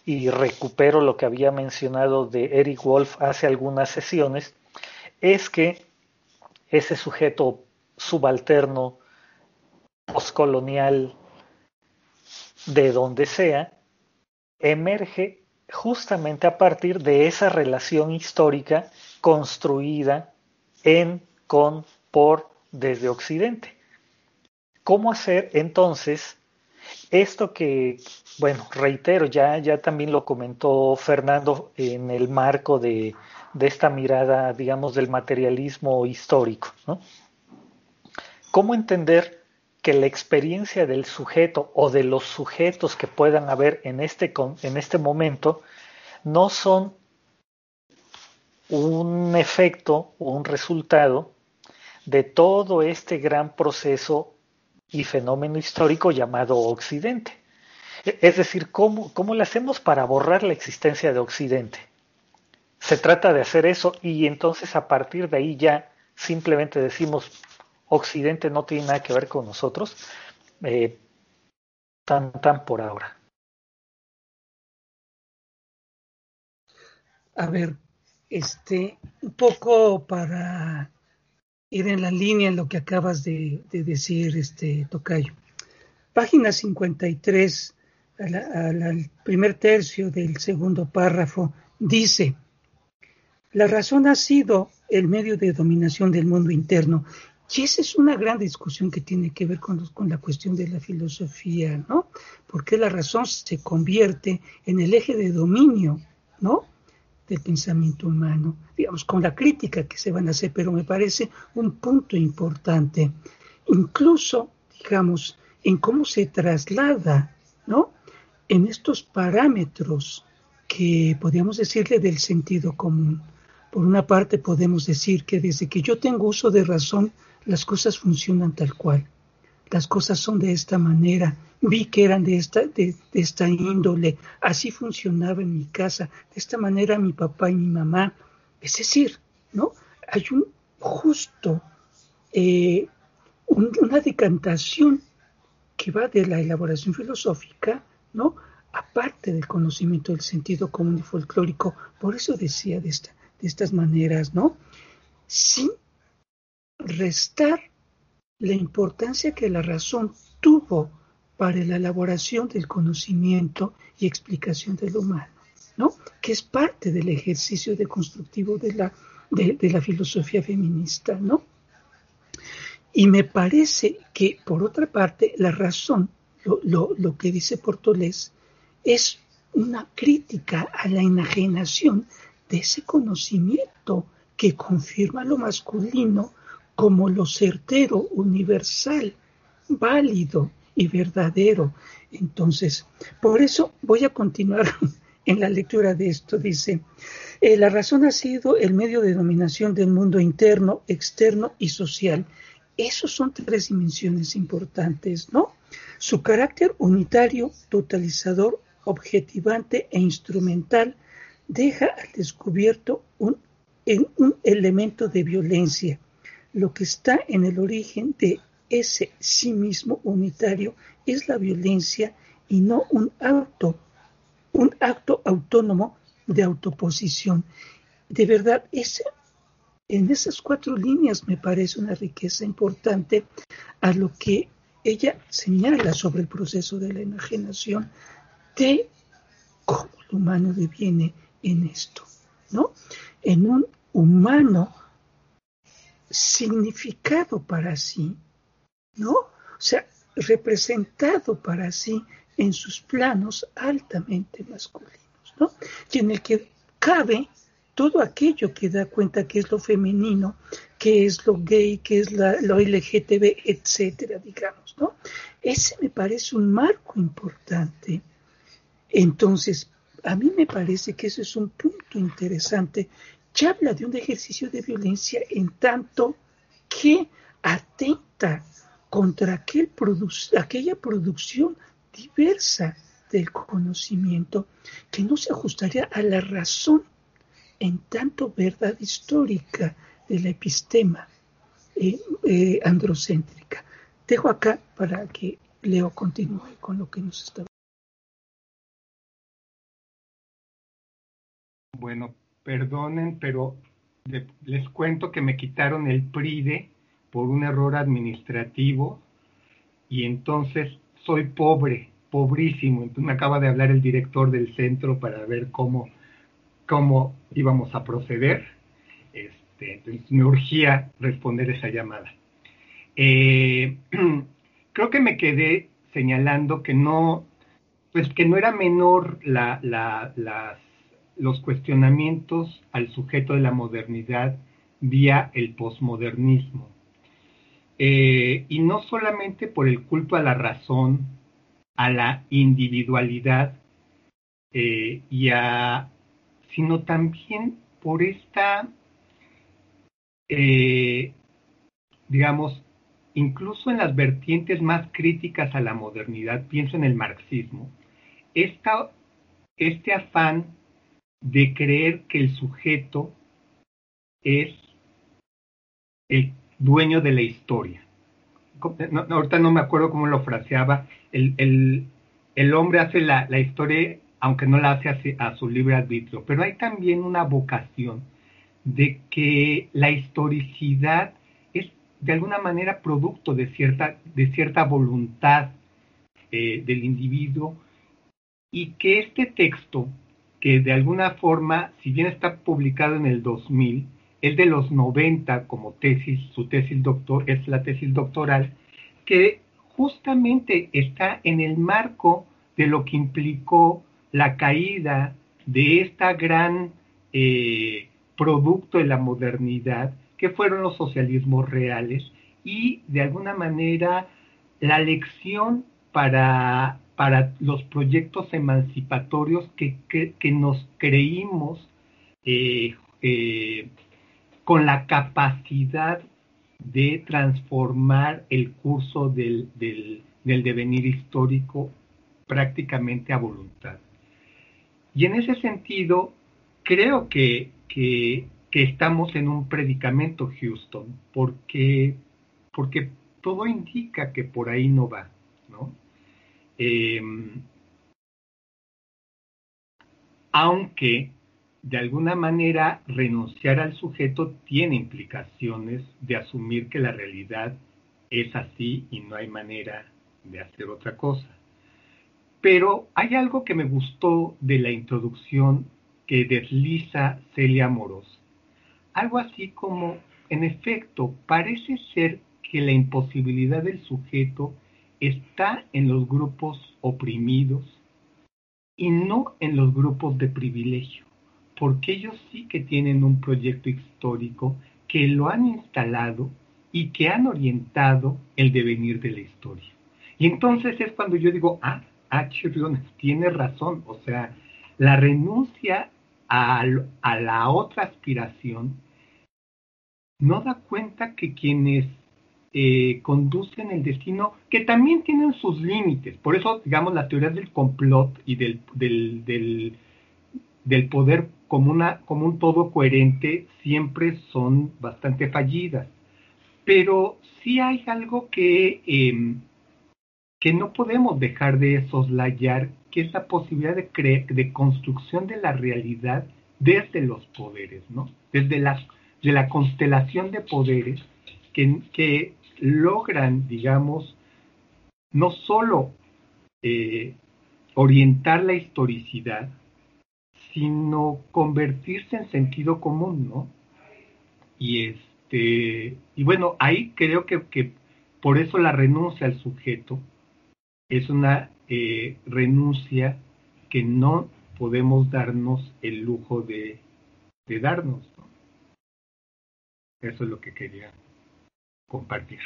y recupero lo que había mencionado de Eric Wolf hace algunas sesiones, es que ese sujeto subalterno, postcolonial, de donde sea, emerge justamente a partir de esa relación histórica construida en, con, por, desde Occidente. ¿Cómo hacer entonces esto que, bueno, reitero, ya, ya también lo comentó Fernando en el marco de, de esta mirada, digamos, del materialismo histórico? ¿Cómo entender que la experiencia del sujeto o de los sujetos que puedan haber en este, en este momento no son un efecto o un resultado de todo este gran proceso y fenómeno histórico llamado Occidente. Es decir, ¿cómo, ¿cómo le hacemos para borrar la existencia de Occidente? Se trata de hacer eso y entonces a partir de ahí ya simplemente decimos Occidente no tiene nada que ver con nosotros, eh, tan, tan por ahora. A ver, este, un poco para ir en la línea en lo que acabas de, decir, este, Tocayo. Página 53, al primer tercio del segundo párrafo, dice, la razón ha sido el medio de dominación del mundo interno. Y esa es una gran discusión que tiene que ver con, la cuestión de la filosofía, ¿no? Porque la razón se convierte en el eje de dominio, ¿no? del pensamiento humano, digamos, con la crítica que se van a hacer, pero me parece un punto importante, incluso, digamos, en cómo se traslada, ¿no? En estos parámetros que podríamos decirle del sentido común. Por una parte podemos decir que desde que yo tengo uso de razón, las cosas funcionan tal cual. Las cosas son de esta manera vi que eran de esta, de, esta índole, así funcionaba en mi casa, de esta manera mi papá y mi mamá. Es decir, ¿no? Hay un justo, eh, una decantación que va de la elaboración filosófica, ¿no? Aparte del conocimiento del sentido común y folclórico, por eso decía de, esta, de estas maneras, ¿no? Sin restar la importancia que la razón tuvo para la elaboración del conocimiento y explicación de lo humano, ¿no? que es parte del ejercicio de constructivo de la, de, la filosofía feminista. ¿no? Y me parece que, por otra parte, la razón, lo, lo que dice Portolés, es una crítica a la enajenación de ese conocimiento que confirma lo masculino como lo certero, universal, válido, y verdadero. Entonces, por eso voy a continuar (laughs) en la lectura de esto. Dice, eh, la razón ha sido el medio de dominación del mundo interno, externo y social. Esos son tres dimensiones importantes, ¿no? Su carácter unitario, totalizador, objetivante e instrumental deja al descubierto en un elemento de violencia, lo que está en el origen de ese sí mismo unitario es la violencia y no un acto, un acto autónomo de autoposición. De verdad, ese, en esas cuatro líneas me parece una riqueza importante a lo que ella señala sobre el proceso de la enajenación de cómo el humano deviene en esto, ¿no? En un humano significado para sí, ¿no? O sea, representado para sí en sus planos altamente masculinos, ¿no? Y en el que cabe todo aquello que da cuenta que es lo femenino, que es lo gay, que es lo LGTB, etcétera, digamos, ¿no? Ese me parece un marco importante. Entonces, a mí me parece que ese es un punto interesante. Ya habla de un ejercicio de violencia en tanto que atenta contra aquel aquella producción diversa del conocimiento que no se ajustaría a la razón en tanto verdad histórica de la epistema eh, eh, androcéntrica. Dejo acá para que Leo continúe con lo que nos está. Bueno, perdonen, pero les cuento que me quitaron el PRIDE por un error administrativo y entonces soy pobre, pobrísimo. Me acaba de hablar el director del centro para ver cómo, cómo íbamos a proceder. Este, entonces me urgía responder esa llamada. Eh, (clears throat) creo que me quedé señalando que no, pues que no era menor la, la, las, los cuestionamientos al sujeto de la modernidad vía el posmodernismo. Eh, y no solamente por el culto a la razón, a la individualidad, eh, y a, sino también por esta, eh, digamos, incluso en las vertientes más críticas a la modernidad, pienso en el marxismo, este afán de creer que el sujeto es el dueño de la historia. ahorita no me acuerdo cómo lo fraseaba. El, el, hombre hace la, la, historia aunque no la hace a, a su libre arbitrio, pero hay también una vocación de que la historicidad es de alguna manera producto de cierta, de cierta voluntad eh, del individuo y que este texto, que de alguna forma, si bien está publicado en el 2000, es de los 90 como tesis, su tesis doctor, es la tesis doctoral, que justamente está en el marco de lo que implicó la caída de esta gran eh, producto de la modernidad, que fueron los socialismos reales, y de alguna manera la lección para, para los proyectos emancipatorios que, que, nos creímos eh, eh, con la capacidad de transformar el curso del, del, del devenir histórico prácticamente a voluntad. Y en ese sentido, creo que, que, estamos en un predicamento, Houston, porque, porque todo indica que por ahí no va. Em, aunque de alguna manera renunciar al sujeto tiene implicaciones de asumir que la realidad es así y no hay manera de hacer otra cosa. Pero hay algo que me gustó de la introducción que desliza Celia Moros. Algo así como, en efecto, parece ser que la imposibilidad del sujeto está en los grupos oprimidos y no en los grupos de privilegio, porque ellos sí que tienen un proyecto histórico que lo han instalado y que han orientado el devenir de la historia. Y entonces es cuando yo digo, ah, H. tiene razón, o sea, la renuncia a, la otra aspiración no da cuenta que quienes eh, conducen el destino, que también tienen sus límites. Por eso, digamos, las teorías del complot y del, del, del, poder como, una, como un todo coherente siempre son bastante fallidas. Pero sí hay algo que em, que no podemos dejar de soslayar, que es la posibilidad de, de construcción de la realidad desde los poderes, ¿no? Desde la, de la constelación de poderes que, que logran, digamos, no solo eh, orientar la historicidad, sino convertirse en sentido común, ¿no? Y este, y bueno, ahí creo que, que por eso la renuncia al sujeto es una eh, renuncia que no podemos darnos el lujo de, darnos. Eso es lo que quería compartir.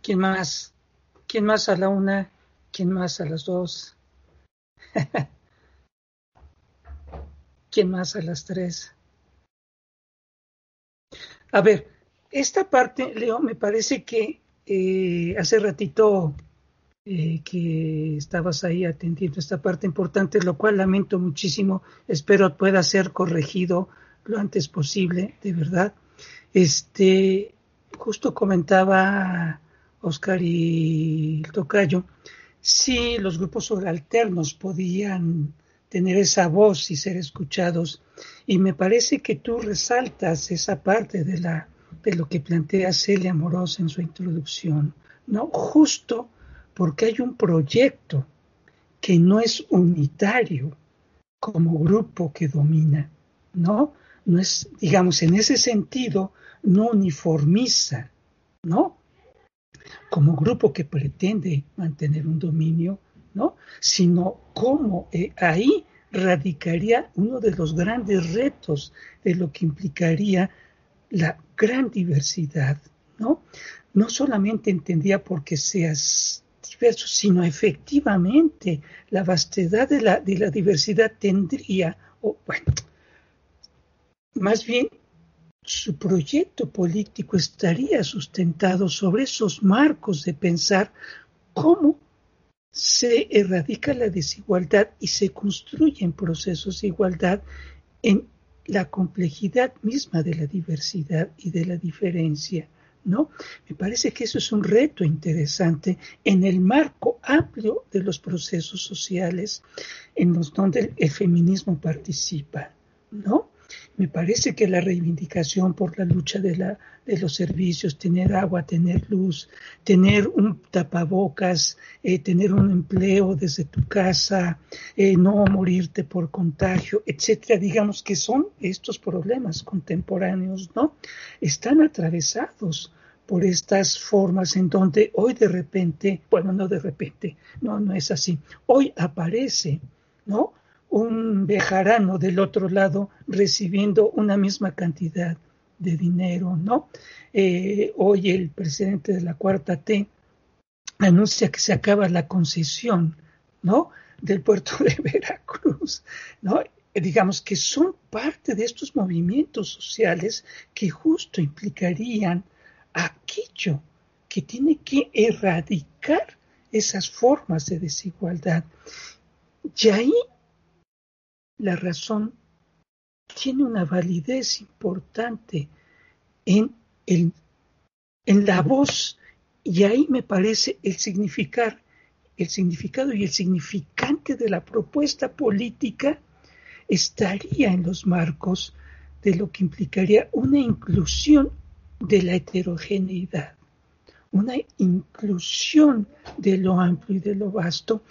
¿Quién más? ¿Quién más a la una? ¿Quién más a las dos? (laughs) ¿Quién más a las tres? A ver, esta parte, Leo, me parece que eh, hace ratito eh, que estabas ahí atendiendo esta parte importante, lo cual lamento muchísimo, espero pueda ser corregido lo antes posible, de verdad. Este, justo comentaba Oscar y el Tocayo, si los grupos alternos podían tener esa voz y ser escuchados. Y me parece que tú resaltas esa parte de, la, de lo que plantea Celia Moros en su introducción, ¿no? Justo porque hay un proyecto que no es unitario como grupo que domina, ¿no? No es, digamos, en ese sentido, no uniformiza, ¿no? Como grupo que pretende mantener un dominio, ¿no? Sino cómo eh, ahí radicaría uno de los grandes retos de lo que implicaría la gran diversidad, ¿no? No solamente entendía porque seas sino efectivamente la vastedad de la, de la diversidad tendría, o bueno, más bien su proyecto político estaría sustentado sobre esos marcos de pensar cómo se erradica la desigualdad y se construyen procesos de igualdad en la complejidad misma de la diversidad y de la diferencia. ¿No? Me parece que eso es un reto interesante en el marco amplio de los procesos sociales en los donde el feminismo participa, ¿no? Me parece que la reivindicación por la lucha de, la, de los servicios, tener agua, tener luz, tener un tapabocas, eh, tener un empleo desde tu casa, eh, no morirte por contagio, etcétera, digamos que son estos problemas contemporáneos, ¿no? Están atravesados por estas formas en donde hoy de repente, bueno, no de repente, no, no es así, hoy aparece, ¿no? Un bejarano del otro lado recibiendo una misma cantidad de dinero, ¿no? Eh, hoy el presidente de la Cuarta T anuncia que se acaba la concesión, ¿no? Del puerto de (laughs) Veracruz, ¿no? digamos que son parte de estos movimientos sociales que justo implicarían aquello que tiene que erradicar esas formas de desigualdad. Y ahí la razón tiene una validez importante en, en la voz y ahí me parece el significar, el significado y el significante de la propuesta política estaría en los marcos de lo que implicaría una inclusión de la heterogeneidad, una inclusión de lo amplio y de lo vasto,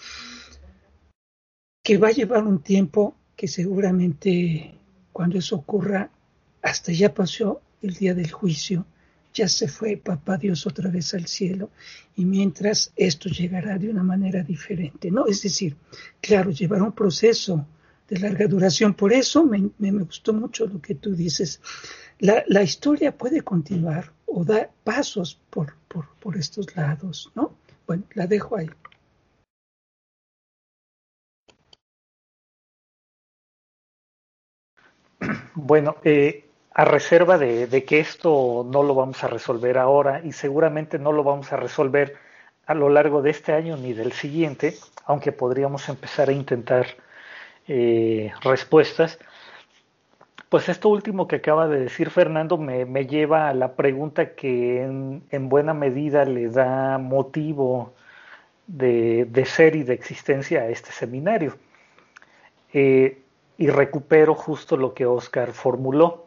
que va a llevar un tiempo que seguramente cuando eso ocurra, hasta ya pasó el día del juicio, ya se fue papá Dios otra vez al cielo, y mientras esto llegará de una manera diferente, ¿no? Es decir, claro, llevará un proceso de larga duración, por eso me, me, gustó mucho lo que tú dices. La, la, historia puede continuar o da pasos por, por, por estos lados, ¿no? Bueno, la dejo ahí. (clears throat) Bueno, eh, a reserva de, que esto no lo vamos a resolver ahora y seguramente no lo vamos a resolver a lo largo de este año ni del siguiente, aunque podríamos empezar a intentar eh, respuestas. Pues esto último que acaba de decir Fernando me, lleva a la pregunta que en, buena medida le da motivo de, ser y de existencia a este seminario. Eh, y recupero justo lo que Oscar formuló,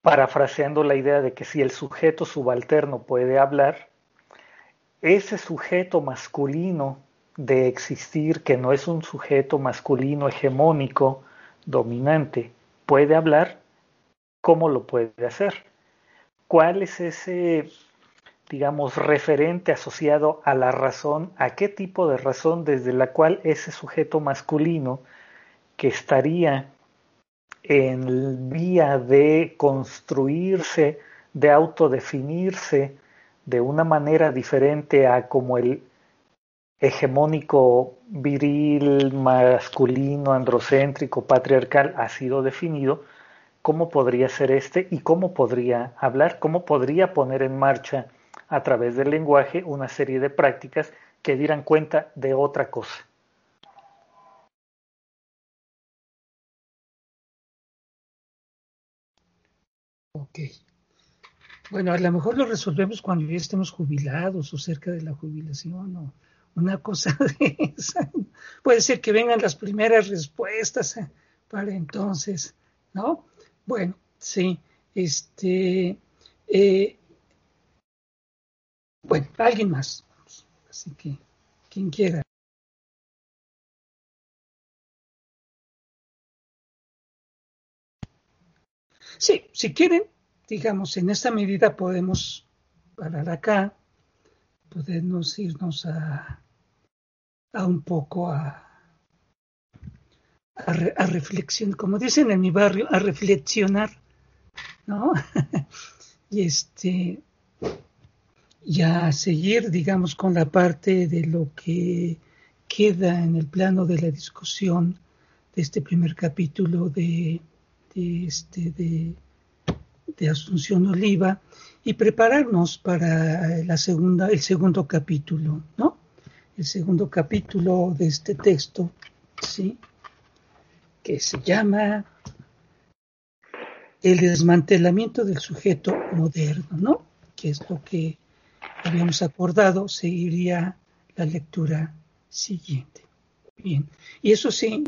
parafraseando la idea de que si el sujeto subalterno puede hablar, ese sujeto masculino de existir, que no es un sujeto masculino hegemónico, dominante, puede hablar, ¿cómo lo puede hacer? ¿Cuál es ese, digamos, referente asociado a la razón, a qué tipo de razón desde la cual ese sujeto masculino que estaría en vía de construirse, de autodefinirse de una manera diferente a como el hegemónico viril, masculino, androcéntrico, patriarcal ha sido definido, cómo podría ser este y cómo podría hablar, cómo podría poner en marcha a través del lenguaje una serie de prácticas que dieran cuenta de otra cosa. Ok. Bueno, a lo mejor lo resolvemos cuando ya estemos jubilados o cerca de la jubilación o una cosa (laughs) de esa. Puede ser que vengan las primeras respuestas eh, para entonces, ¿no? Bueno, sí, este, eh, bueno, alguien más. Así que, quien quiera. Sí, si quieren, digamos, en esta medida podemos parar acá, podemos irnos a, a un poco a, a, reflexión, como dicen en mi barrio, a reflexionar, ¿no? (laughs) y este, ya seguir, digamos, con la parte de lo que queda en el plano de la discusión de este primer capítulo de de, este, de, Asunción Oliva y prepararnos para la segunda, el segundo capítulo, ¿no? el segundo capítulo de este texto, ¿sí? que se llama El desmantelamiento del sujeto moderno, ¿no? que es lo que habíamos acordado, seguiría la lectura siguiente. Bien, y eso sí,